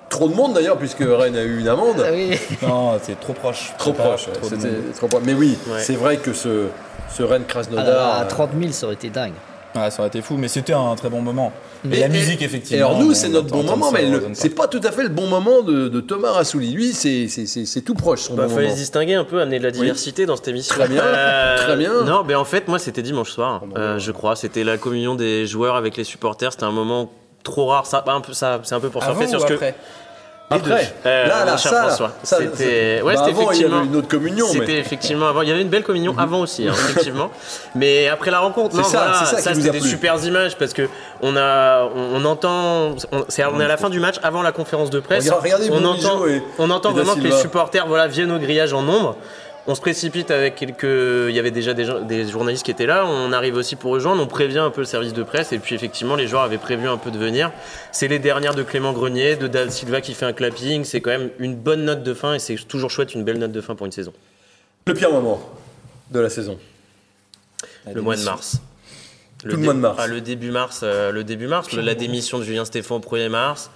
Trop de monde d'ailleurs, puisque Rennes a eu une amende. Ah oui. Non, c'est trop proche. [LAUGHS] Trop proche, ouais, trop c'était proche. Mais oui, Ouais. c'est vrai que ce, ce Rennes Ah, Krasnodar. à 30 000, ça aurait été dingue. Ouais, ça aurait été fou, mais c'était un très bon moment. Et, Et- la musique, Et effectivement. alors nous, c'est notre bon moment, mais c'est pas tout à fait le bon moment de, de Thomas Rassouli. Lui, c'est- c'est c'est- c'est tout proche son Bah, bon fallait se distinguer un peu, amener de la diversité dans cette émission. Très bien, très bien. Non, mais en fait, moi, c'était dimanche soir, euh, je crois. C'était la communion des joueurs avec les supporters. C'était un moment trop rare. Ça, bah, un peu, ça, c'est un peu pour surfer sur ce que. Après Euh, là, là, ça, François. ça, C'était- ça- ouais, bah, c'était avant, il y effectivement- avait une autre communion, C'était mais Mhm. effectivement avant. Il y avait une belle communion avant aussi, hein, effectivement. [LAUGHS] Mais après la rencontre, non, ça, voilà, ça qui vous a c'était des plu. super images parce que on a, on, on entend, on, c'est- on est à la fin du match, avant la conférence de presse. Regarde- regardez on entend, et- on entend vraiment que les supporters, voilà, viennent au grillage en nombre. On se précipite avec quelques. Il y avait déjà des, gens- des journalistes qui étaient là. On arrive aussi pour rejoindre. On prévient un peu le service de presse. Et puis, effectivement, les joueurs avaient prévu un peu de venir. C'est les dernières de Clément Grenier, de Dal Silva qui fait un clapping. C'est quand même une bonne note de fin. Et c'est toujours chouette, une belle note de fin pour une saison. le pire moment de la saison. Le mois de mars. Tout le mois de mars. Ah, le début mars, euh, le début mars, le- la démission de Julien Stéphane au 1er mars,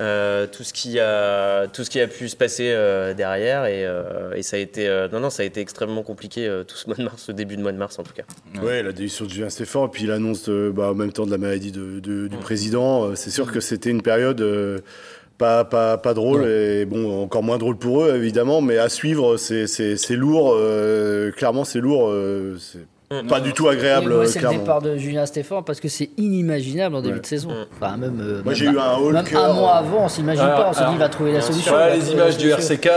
euh, tout ce qui a tout ce qui a pu se passer euh, derrière et, euh, et ça a été euh, non non ça a été extrêmement compliqué euh, tout ce mois de mars, ce début de mois de mars en tout cas. Ouais, la démission de Julien Stéphane, et puis l'annonce bah, en même temps de la maladie de- de- du président. Euh, C'est sûr que c'était une période euh, pas, pas, pas drôle, et bon, encore moins drôle pour eux, évidemment, mais à suivre, c'est- c'est c'est lourd. euh, clairement, c'est lourd. euh, c'est Mm. pas du tout agréable, moi, c'est le départ de Julien Stéphane parce que c'est inimaginable en début Ouais. de saison. Mm. Enfin, même, euh, Moi, même j'ai eu un haut Même le cœur. un mois avant, on s'imagine Alors, pas. On se dit, il va trouver la solution. Voilà les images du. RCK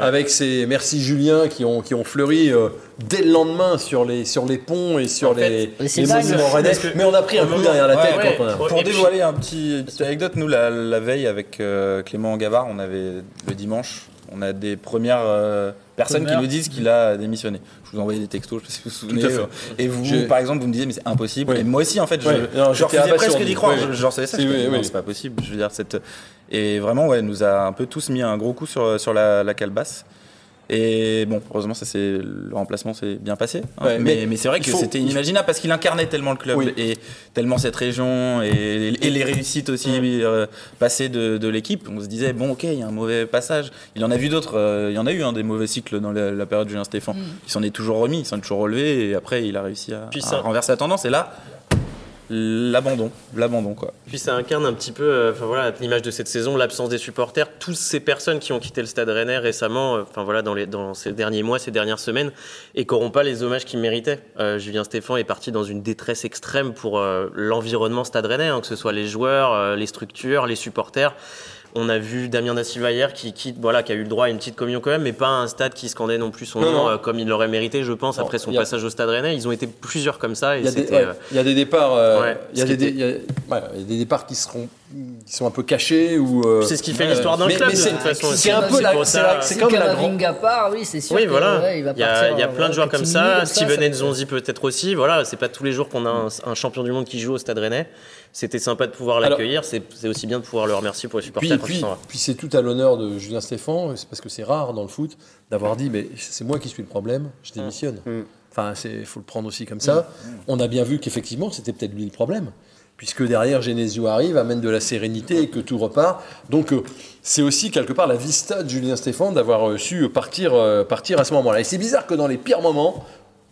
avec ces merci Julien qui ont, qui ont fleuri euh, dès le lendemain sur les, sur les ponts et sur En fait, les, les monuments rennais. Mais on a pris un coup derrière la Ouais, tête ouais. quand on a. Pour Et puis- dévoiler un petit, une petite anecdote, nous, la, la veille, avec euh, Clément Gavard, on avait le dimanche, On a des premières euh, personnes Première. qui nous disent qu'il a démissionné. Je vous envoyais des textos, je sais pas si vous vous Tout à souvenez. fait. euh, Et vous, Je- par exemple, vous me disiez, mais c'est impossible. Oui. Et moi aussi, en fait, je, Oui. Non, je j'étais refusais presque d'y croire. Oui, J'en savais ça. Si, je me oui, disais, non, oui. c'est pas possible. Je veux dire, cette... Et vraiment, ouais, nous a un peu tous mis un gros coup sur, sur la, la calebasse. Et bon, heureusement, ça c'est le remplacement s'est bien passé. hein. Ouais, mais mais mais c'est vrai que faut- c'était inimaginable parce qu'il incarnait tellement le club Oui. et tellement cette région et, et les réussites aussi euh, passées de, de l'équipe. On se disait bon, ok, il y a un mauvais passage. Il en a vu d'autres. euh, il y en a eu hein, des mauvais cycles dans la, la période de Julien Stéphane. Il s'en est toujours remis, il s'en est toujours relevé et après il a réussi à, à renverser la tendance. Et là, l'abandon, l'abandon quoi. Puis ça incarne un petit peu, euh, enfin voilà, l'image de cette saison, l'absence des supporters, toutes ces personnes qui ont quitté le Stade Rennais récemment, euh, enfin voilà, dans, les, dans ces derniers mois, ces dernières semaines, et qui n'auront pas les hommages qu'ils méritaient. Euh, Julien Stéphan est parti dans une détresse extrême pour euh, l'environnement Stade Rennais, hein, que ce soit les joueurs, les structures, les supporters. On a vu Damien Da Silva hier qui quitte, voilà, qui a eu le droit à une petite communion quand même, mais pas un stade qui scandait non plus son Non, nom non. euh, comme il l'aurait mérité, je pense, Non, après son a- passage au Stade Rennais. Ils ont été plusieurs comme ça et Il y, a des, c'était. ouais, euh, il y a des départs, euh, ouais, il, y a des, qui il y a- ouais, il y a des départs qui seront, qui sont un peu cachés ou. euh, C'est ce qui fait l'histoire d'un club mais de toute façon. C'est un peu la, c'est comme la grande. Part, oui, c'est sûr. Oui, voilà. il va y a, partir, il y a euh, plein de joueurs comme ça. Steven Nzonzi peut-être aussi. Voilà, c'est pas tous les jours qu'on a un champion du monde qui joue au Stade Rennais. C'était sympa de pouvoir l'accueillir. C'est aussi bien de pouvoir le remercier pour les supporters Puis, puis, c'est tout à l'honneur de Julien Stéphan, c'est parce que c'est rare dans le foot d'avoir dit mais c'est moi qui suis le problème, je démissionne. Enfin, il faut le prendre aussi comme ça. On a bien vu qu'effectivement c'était peut-être lui le problème, puisque derrière Genesio arrive, amène de la sérénité et que tout repart. Donc euh, c'est aussi quelque part la vista de Julien Stéphan d'avoir euh, su partir, euh, partir à ce moment-là. Et c'est bizarre que dans les pires moments,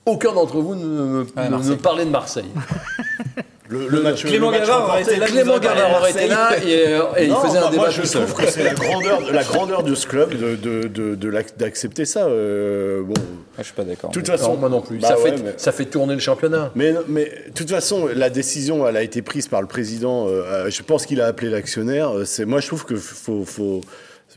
aucun d'entre vous ne, ne parlait de Marseille. [LAUGHS] Le, le match, Clément le match Gavard aurait été là, Clément Gavard aurait été là et, euh, il faisait un débat moi, je tout seul. trouve que c'est la grandeur, la [LAUGHS] grandeur de ce club de, de, de, d'accepter ça. euh, bon, Ah, je suis pas d'accord. de toute Non, façon, moi non plus. Bah ça, ouais, fait, mais- ça fait tourner le championnat. Mais, mais de toute façon, la décision, elle a été prise par le président. euh, je pense qu'il a appelé l'actionnaire. euh, C'est moi, je trouve que faut, faut.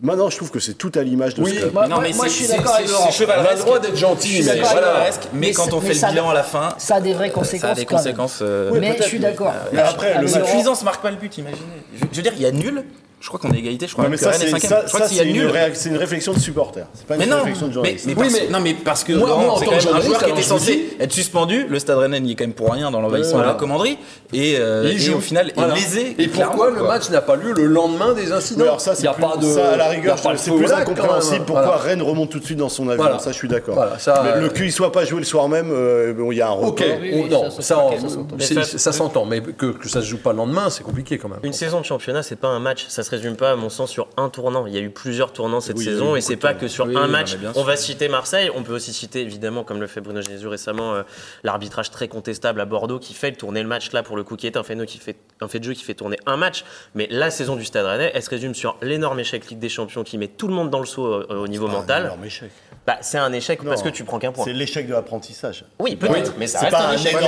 Maintenant, je trouve que c'est tout à l'image de Oui, ce club. Moi, non, mais moi, je suis d'accord avec c'est- Laurent. On a le droit d'être gentil, mais voilà. mais Mais quand on mais fait ça- le bilan à la fin, Ça a des vraies ça conséquences. a des quand même. conséquences. euh, mais je suis d'accord. Mais après, le Avec match- Suffisance marque pas le but, imaginez. Je, je veux dire, il y a nul. Je crois qu'on est égalité. Je crois Non, mais que ça, Rennes est c'est cinquième. ça, je crois ça, que s'il y a c'est une, nul. réac- c'est une réflexion de supporter. C'est pas une Mais non, réflexion de journaliste. mais Oui, parce, mais- non, mais parce que Moi- c'est quand même un joueur qui était censé dis- être suspendu. Le Stade Rennais n'y est quand même pour rien dans l'envahissement Voilà. de la commanderie. Et, euh, Et il et joue. au final, Voilà. est lésé. Et pourquoi le match n'a pas lieu le lendemain des incidents alors ça, Il c'est y a plus- pas de. ça, à la il rigueur, c'est plus incompréhensible pourquoi. Rennes remonte tout de suite dans son avion. Ça, je suis d'accord. Ça, Mais euh, le qu'il soit pas joué le soir même, euh, il y a un. Ok, non, ça, s'entend. Mais que, que ça se joue pas le lendemain, c'est compliqué quand même. Une saison de championnat, c'est pas un match. Ça se résume pas, à mon sens, sur un tournant. Il y a eu plusieurs tournants cette Oui, saison et c'est pas que sur Oui, un match. On va citer Marseille. On peut aussi citer, évidemment, comme le fait Bruno Genesio récemment, euh, l'arbitrage très contestable à Bordeaux qui fait tourner le match là pour le coup, qui est un fait, qui fait un fait de jeu qui fait tourner un match. Mais la saison du Stade Rennais, elle se résume sur l'énorme échec Ligue des Champions qui met tout le monde dans le saut euh, au niveau un mental. énorme échec. Bah, c'est un échec parce Non. que tu prends qu'un point. C'est l'échec de l'apprentissage. Oui, peut-être, mais ça C'est reste pas un un échec. Mais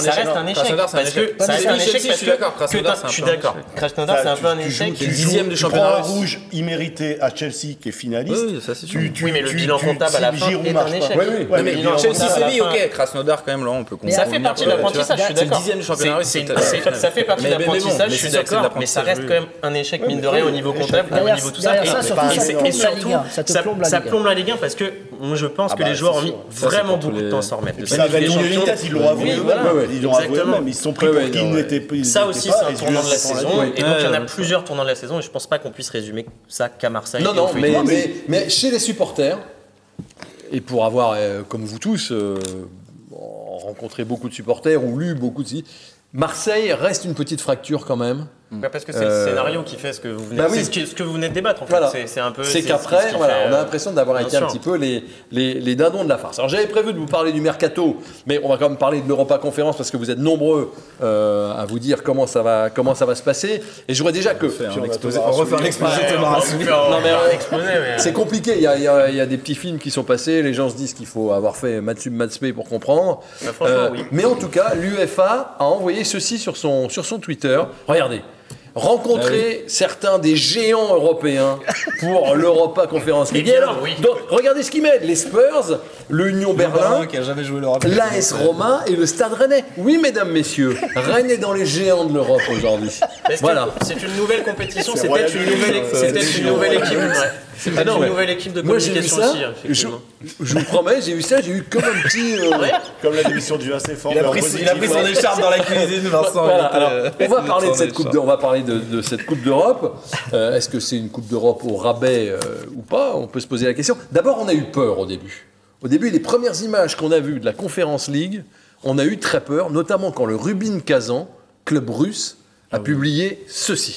ça reste un échec c'est parce que échec. ça reste un Chelsea, échec je parce suis d'accord. c'est je suis peu un d'accord. échec. Krasnodar, c'est un peu un Tu échec. tu dixième tu championnat russe. rouge immérité à Chelsea qui est finaliste. Oui, ça, c'est sûr. Tu- tu- Oui, mais le tu- bilan tu- comptable à la fin est un échec. Oui, mais Chelsea, Séville, fin. ok. Krasnodar, quand même, là, on peut Mais ça fait partie de tu l'apprentissage, je suis c'est d'accord. dixième du championnat. C'est- c'est- c'est- Ça fait partie de l'apprentissage, je suis c'est c'est de d'accord, mais ça reste quand même un échec, mine de rien, au niveau comptable, au niveau tout ça. Et- surtout, ça c'est- plombe la Ligue 1 parce que moi, je pense Ah que bah, les joueurs ont mis. Ça, vraiment beaucoup de temps à s'en remettre. Valladolid, Champions, ils l'ont avoué Oui, eux-mêmes. voilà. ouais, Ils l'ont avoué eux-mêmes. Ils sont pris pour n'étaient pas. Ça aussi, c'est un tournant de la saison. Et donc, il y en a plusieurs tournants de la saison. Et je pense pas qu'on puisse résumer ça qu'à Marseille. Non, non, mais chez les supporters, et pour avoir, euh, comme vous tous, euh, rencontré beaucoup de supporters ou lu beaucoup de... Marseille reste une petite fracture quand même. Bah, parce que c'est Euh, le scénario qui fait ce que vous venez, bah oui. ce, qui- ce que vous venez de débattre en fait. Voilà. C'est- un peu. C'est ce qu'après, fait, on a euh, l'impression d'avoir été un petit peu les, les, les dindons de la farce. Alors j'avais prévu de vous parler du mercato, mais on va quand même parler de l'Europa Conférence parce que vous êtes nombreux euh, à vous dire comment ça va, comment ça va se passer. Et je voudrais déjà que... On exposé- On refait un exposé euh, C'est compliqué, il y, a, il y a- il y a des petits films qui sont passés, les gens se disent qu'il faut avoir fait Matsub Matspe pour comprendre. Bah, franchement, Euh, oui. Mais en tout cas, l'UFA a envoyé ceci sur son, sur son Twitter. Regardez. Rencontrer certains des géants européens pour [LAUGHS] l'Europa Conférence. Et bien, alors, oui. donc, regardez ce qu'ils mettent. Les Spurs, l'Union Berlin, qui a jamais joué l'Europe. l'AS Roma et le Stade Rennais. Oui, mesdames, messieurs, Rennes est dans les géants de l'Europe aujourd'hui. Voilà. C'est une nouvelle compétition, C'est peut-être une nouvelle, Ça, c'est peut-être c'est une nouvelle chiant. équipe. ouais. C'est Ah peut-être une nouvelle équipe de Moi, j'ai vu communication ça. aussi, hein, je, vous promets, j'ai vu ça, j'ai eu comme un petit. euh, Comme la démission du AC Fort. Il a pris, il a pris son écharpe dans la cuisine, Vincent. Euh, on va parler de cette coupe on va parler de, de cette coupe d'Europe. Euh, Est-ce que c'est une coupe d'Europe au rabais euh, ou pas? On peut se poser la question. D'abord, on a eu peur au début. Au début, les premières images qu'on a vues de la Conférence League, on a eu très peur, notamment quand le Rubin Kazan, club russe, a ah oui. publié ceci.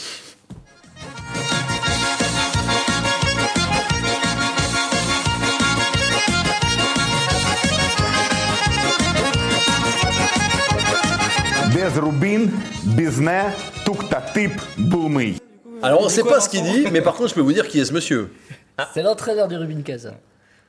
Alors on ne sait pas ce qu'il dit, mais par contre je peux vous dire qui est ce monsieur. C'est l'entraîneur du Rubin Kazan.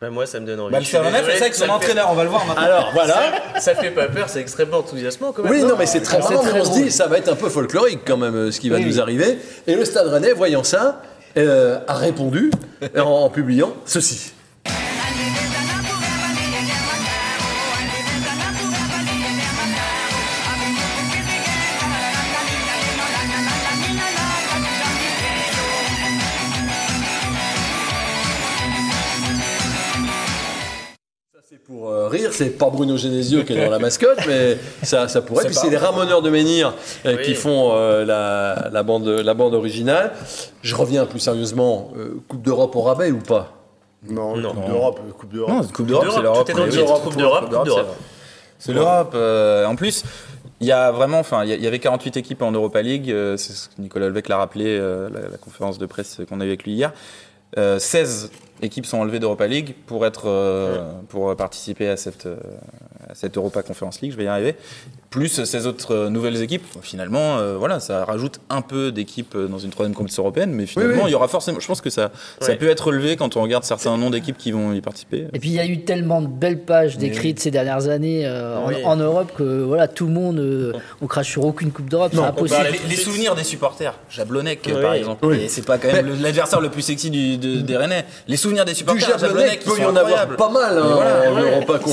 Bah, moi, ça me donne envie. Bah, le fait désolé, ça avec son entraîneur, on va le voir maintenant. Alors, [LAUGHS] voilà. Ça fait pas peur, c'est extrêmement enthousiasmant quand même. Oui, non, mais c'est très c'est marrant, mais très on se dit, ça va être un peu folklorique quand même, euh, ce qui va Oui, nous oui. arriver. Et le Stade Rennais, voyant ça, euh, a répondu en, en publiant ceci. Rire, c'est pas Bruno Genesio qui est dans la mascotte, mais ça, ça pourrait. Puis c'est les ramoneurs de Menhir euh, Oui. qui font euh, la, la bande, la bande originale. Je reviens plus sérieusement, euh, Coupe d'Europe au rabais ou pas? Non, Non. Coupe d'Europe. Coupe d'Europe. Non, Coupe d'Europe, D'Europe, c'est l'Europe. Coupe d'Europe, Coupe d'Europe. C'est l'Europe. euh, en plus, il y a vraiment, enfin, il y avait 48 équipes en Europa League. euh, c'est ce que Nicolas Lebec l'a rappelé, euh, la, la conférence de presse qu'on a eu avec lui hier. Euh, 16 équipes sont enlevées d'Europa League pour être, euh, pour participer à cette, euh, à cette Europa Conference League. Je vais y arriver. Plus ces autres euh, nouvelles équipes. Finalement, euh, voilà, ça rajoute un peu d'équipes euh, dans une troisième compétition européenne, mais finalement, oui. il y aura forcément. Je pense que ça, ça peut être relevé quand on regarde certains noms d'équipes qui vont y participer. Et puis il y a eu tellement de belles pages décrites ces dernières années euh, en- Oui. en, Europe que voilà, tout le monde, euh, on crache sur aucune Coupe d'Europe, c'est impossible. parle- les, les souvenirs des supporters, Jablonec Oui. par exemple, c'est pas quand même l'adversaire le plus sexy du, de- des Rennais. Les souvenirs des Du supporters, Jablonec, qui peut y en avoir pas mal hein, voilà, en ouais. Europa l'Europe,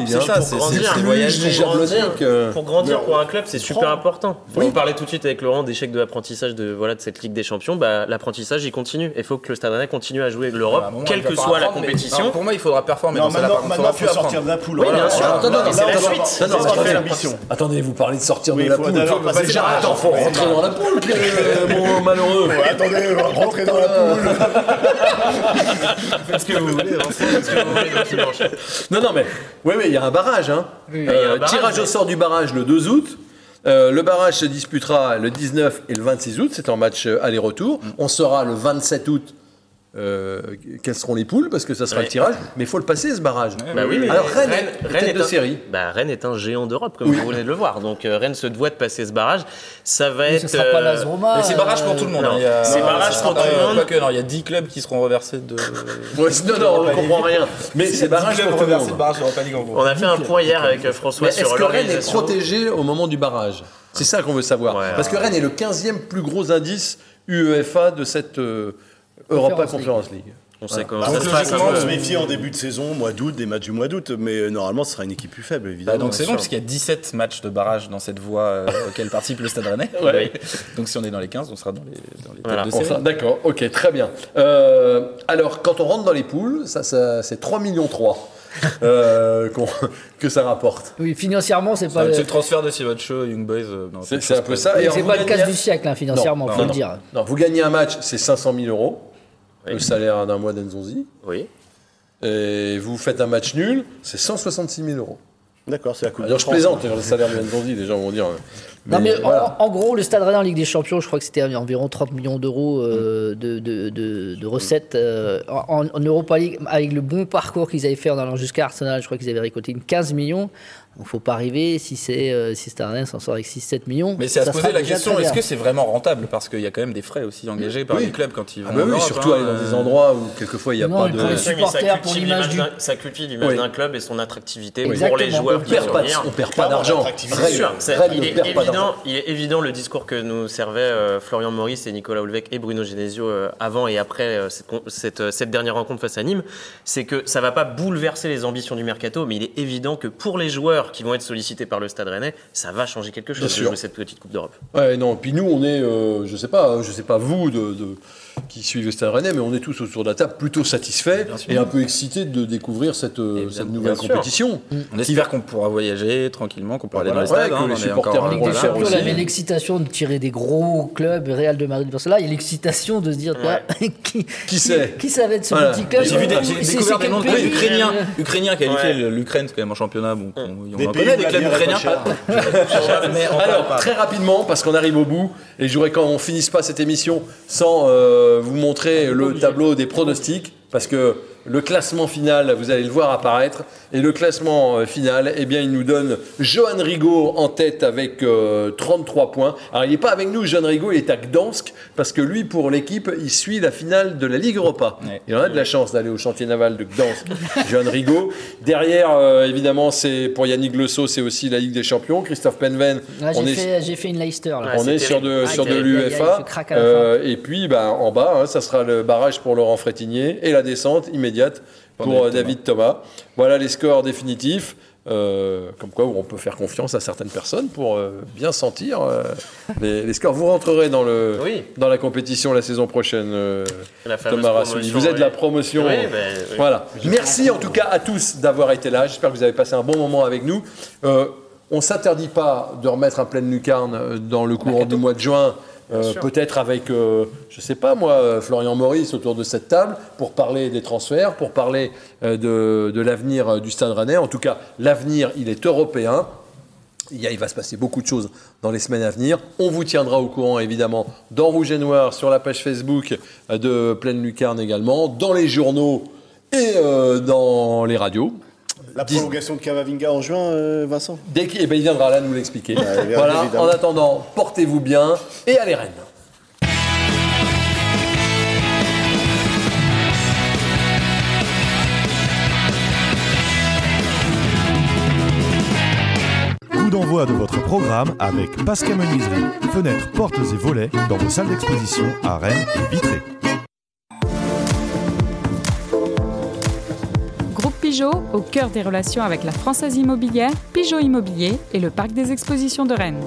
League. c'est hein. ça, c'est- grandir, c'est- plus voyage du des Jablonec. grandir, pour grandir pour un club, c'est super important. On parlait tout de suite avec Laurent d'échec de l'apprentissage de, voilà, de cette Ligue des Champions. Bah, L'apprentissage, il continue. Il faut que le Stade Rennais continue à jouer l'Europe, moment, quelle que soit la compétition. pour moi, il faudra performer. Dans celle-là, maintenant, plus faut sortir de la poule. Oui, bien sûr. C'est la suite. C'est ça, l'ambition. Attendez, vous parlez de sortir de il la faut poule. attends, faut rentrer dans la poule, mon malheureux. Attendez, on va rentrer dans la poule. Faites ce que vous voulez, Vincent, faites ce que vous voulez, donc dimanche. Non, non, mais oui, oui, il y a un barrage. Hein. Euh, un barrage, tirage au sort du barrage le 2 août. Euh, le barrage se disputera le 19 et le 26 août. C'est en match euh, aller-retour. On saura le 27 août euh, quelles seront les poules parce que ça sera Ouais. le tirage. Mais il faut le passer ce barrage. Bah oui, mais Alors Rennes, est Rennes tête est de un- série. Bah, Rennes est un géant d'Europe, comme vous venez de le voir. Donc euh, Rennes se doit de passer ce barrage. Ça va Mais être. ce sera pas euh, Roma. Mais c'est barrage pour euh, tout le monde. non, hein. Il y a- c'est barrage pour tout le monde. Non, il y a 10 clubs qui seront reversés de. [LAUGHS] Ouais, non, non, on ne comprend rien. Mais c'est barrage pour tout le monde. barrage d'Europa League en gros. On a fait un point hier avec euh, François est-ce sur que Rennes est protégé au moment du barrage? C'est ça qu'on veut savoir. Parce que. Rennes est le 15e plus gros indice UEFA de cette euh, Europa. Conference League. On sait comment Donc, ça se un on se en début de saison, mois d'août, des matchs du mois d'août, mais euh, normalement, ce sera une équipe plus faible, évidemment. Bah, donc c'est bon parce qu'il y a 17 matchs de barrage dans cette voie euh, auquel participe le Stade Rennais. [LAUGHS] Ouais. Donc si on est dans les 15, on sera dans les, dans les Voilà. têtes de série. D'accord, ok, très bien. Euh, alors, quand on rentre dans les poules, ça, ça, c'est 3 millions 3 [LAUGHS] euh, que ça rapporte. Oui, financièrement, c'est pas, le- C'est le transfert de Sivacho, Young Boys. euh, C'est un peu ça. C'est vous pas le gagnez- casse du siècle, hein, financièrement, Non, faut non, le non. dire. Non, vous gagnez un match, c'est 500 000 euros, Oui. le salaire d'un mois d'Enzonzi. Oui. Et vous faites un match nul, c'est 166 000 euros. D'accord, c'est la Coupe Alors de je plaisante, le salaire de Nzonzi, les gens vont dire. Non, mais en- gros, le Stade Rennais en Ligue des Champions, je crois que c'était environ 30 millions d'euros euh, de, de, de- de recettes euh, en, en Europa League, avec le bon parcours qu'ils avaient fait en allant jusqu'à Arsenal. Je crois qu'ils avaient récolté une 15 millions. Donc, faut pas arriver si c'est euh, si Rennais s'en sort avec 6-7 millions. Mais c'est à se poser la question est-ce que c'est vraiment rentable? Parce qu'il y a quand même des frais aussi engagés par Oui. les clubs quand ils vont Ah bah oui, Europe, surtout hein, aller dans des euh, endroits où quelquefois il n'y a Non, pas de. supporters, pour cultive l'image du- ça cultive l'image d'un club et son attractivité Oui. pour les Exactement. joueurs On qui perd pas, on perd pas d'argent. il ne est évident il est évident le discours que nous servaient euh, Florian Maurice et Nicolas Hulvec et Bruno Genesio euh, avant et après euh, cette, con- cette, cette dernière rencontre face à Nîmes, c'est que ça va pas bouleverser les ambitions du mercato, mais il est évident que pour les joueurs qui vont être sollicités par le Stade Rennais, ça va changer quelque chose de jouer cette petite Coupe d'Europe. Ouais, non. Puis nous, on est, euh, je sais pas, hein, je sais pas vous de, de- qui suivez le Stade Rennais, mais on est tous autour de la table plutôt satisfaits et un peu excités de découvrir cette, euh, cette nouvelle compétition. On espère qu'on pourra voyager tranquillement, qu'on pourra aller dans les stades. que hein, les on est supporters en aussi. il y avait l'excitation de tirer des gros clubs, Real de Madrid, Barcelone. Là, il y a l'excitation de se dire, Ouais. [LAUGHS] qui, Qui c'est qui ça va être ce Voilà. petit club J'ai vu des- découvert noms de ukrainiens, ukrainiens qualifiés. Le- L'Ukraine, c'est quand même un championnat. Bon, on, en connaît des clubs ukrainiens. [LAUGHS] Alors, très rapidement, parce qu'on arrive au bout, et je voudrais qu'on finisse pas cette émission sans euh, vous montrer le tableau des pronostics, parce que le classement final, vous allez le voir apparaître, et le classement euh, final, eh bien, il nous donne Johan Rigaud en tête avec euh, 33 points. Alors, il n'est pas avec nous, Johan Rigaud, il est à Gdansk, parce que lui, pour l'équipe, il suit la finale de la Ligue Europa. Ouais. Il en a de la chance d'aller au chantier naval de Gdansk, [LAUGHS] Johan Rigaud. Derrière, euh, évidemment, c'est pour Yannick Le Sceau, c'est aussi la Ligue des Champions. Christophe Penven, j'ai est fait, une Leicester. Là. On est sur de, sur Ah, de la Euh, et puis, bah, en bas, hein, ça sera le barrage pour Laurent Frétinier et la descente immédiate pour David euh, David Thomas. Voilà les scores définitifs. euh, comme quoi on peut faire confiance à certaines personnes pour euh, bien sentir euh, les, les scores. Vous rentrerez dans, le, Oui. dans la compétition la saison prochaine, La Thomas Rassouli. Vous êtes oui. la promotion. Oui, ben. Voilà. Merci en tout cas à tous d'avoir été là. J'espère que vous avez passé un bon moment avec nous. On s'interdit pas de remettre un pleine lucarne dans le courant du mois de juin. Euh, Peut-être avec, euh, je sais pas moi, euh, Florian Maurice autour de cette table pour parler des transferts, pour parler euh, de, de l'avenir du Stade Rennais. En tout cas, l'avenir, il est européen. Il, y a- il va se passer beaucoup de choses dans les semaines à venir. On vous tiendra au courant, évidemment, dans Rouge et Noir, sur la page Facebook de Pleine Lucarne également, dans les journaux et dans les radios. La prolongation de Cavavinga en juin, euh, Vincent Dès qu'il eh ben, il viendra là nous l'expliquer. voilà, évidemment. en attendant, portez-vous bien et allez Rennes. Coup d'envoi de votre programme avec Pascal Menuiserie. Fenêtres, portes et volets dans vos salles d'exposition à Rennes et Vitré. Pigeot, au cœur des relations avec la Française Immobilière, Pigeot Immobilier et le Parc des Expositions de Rennes.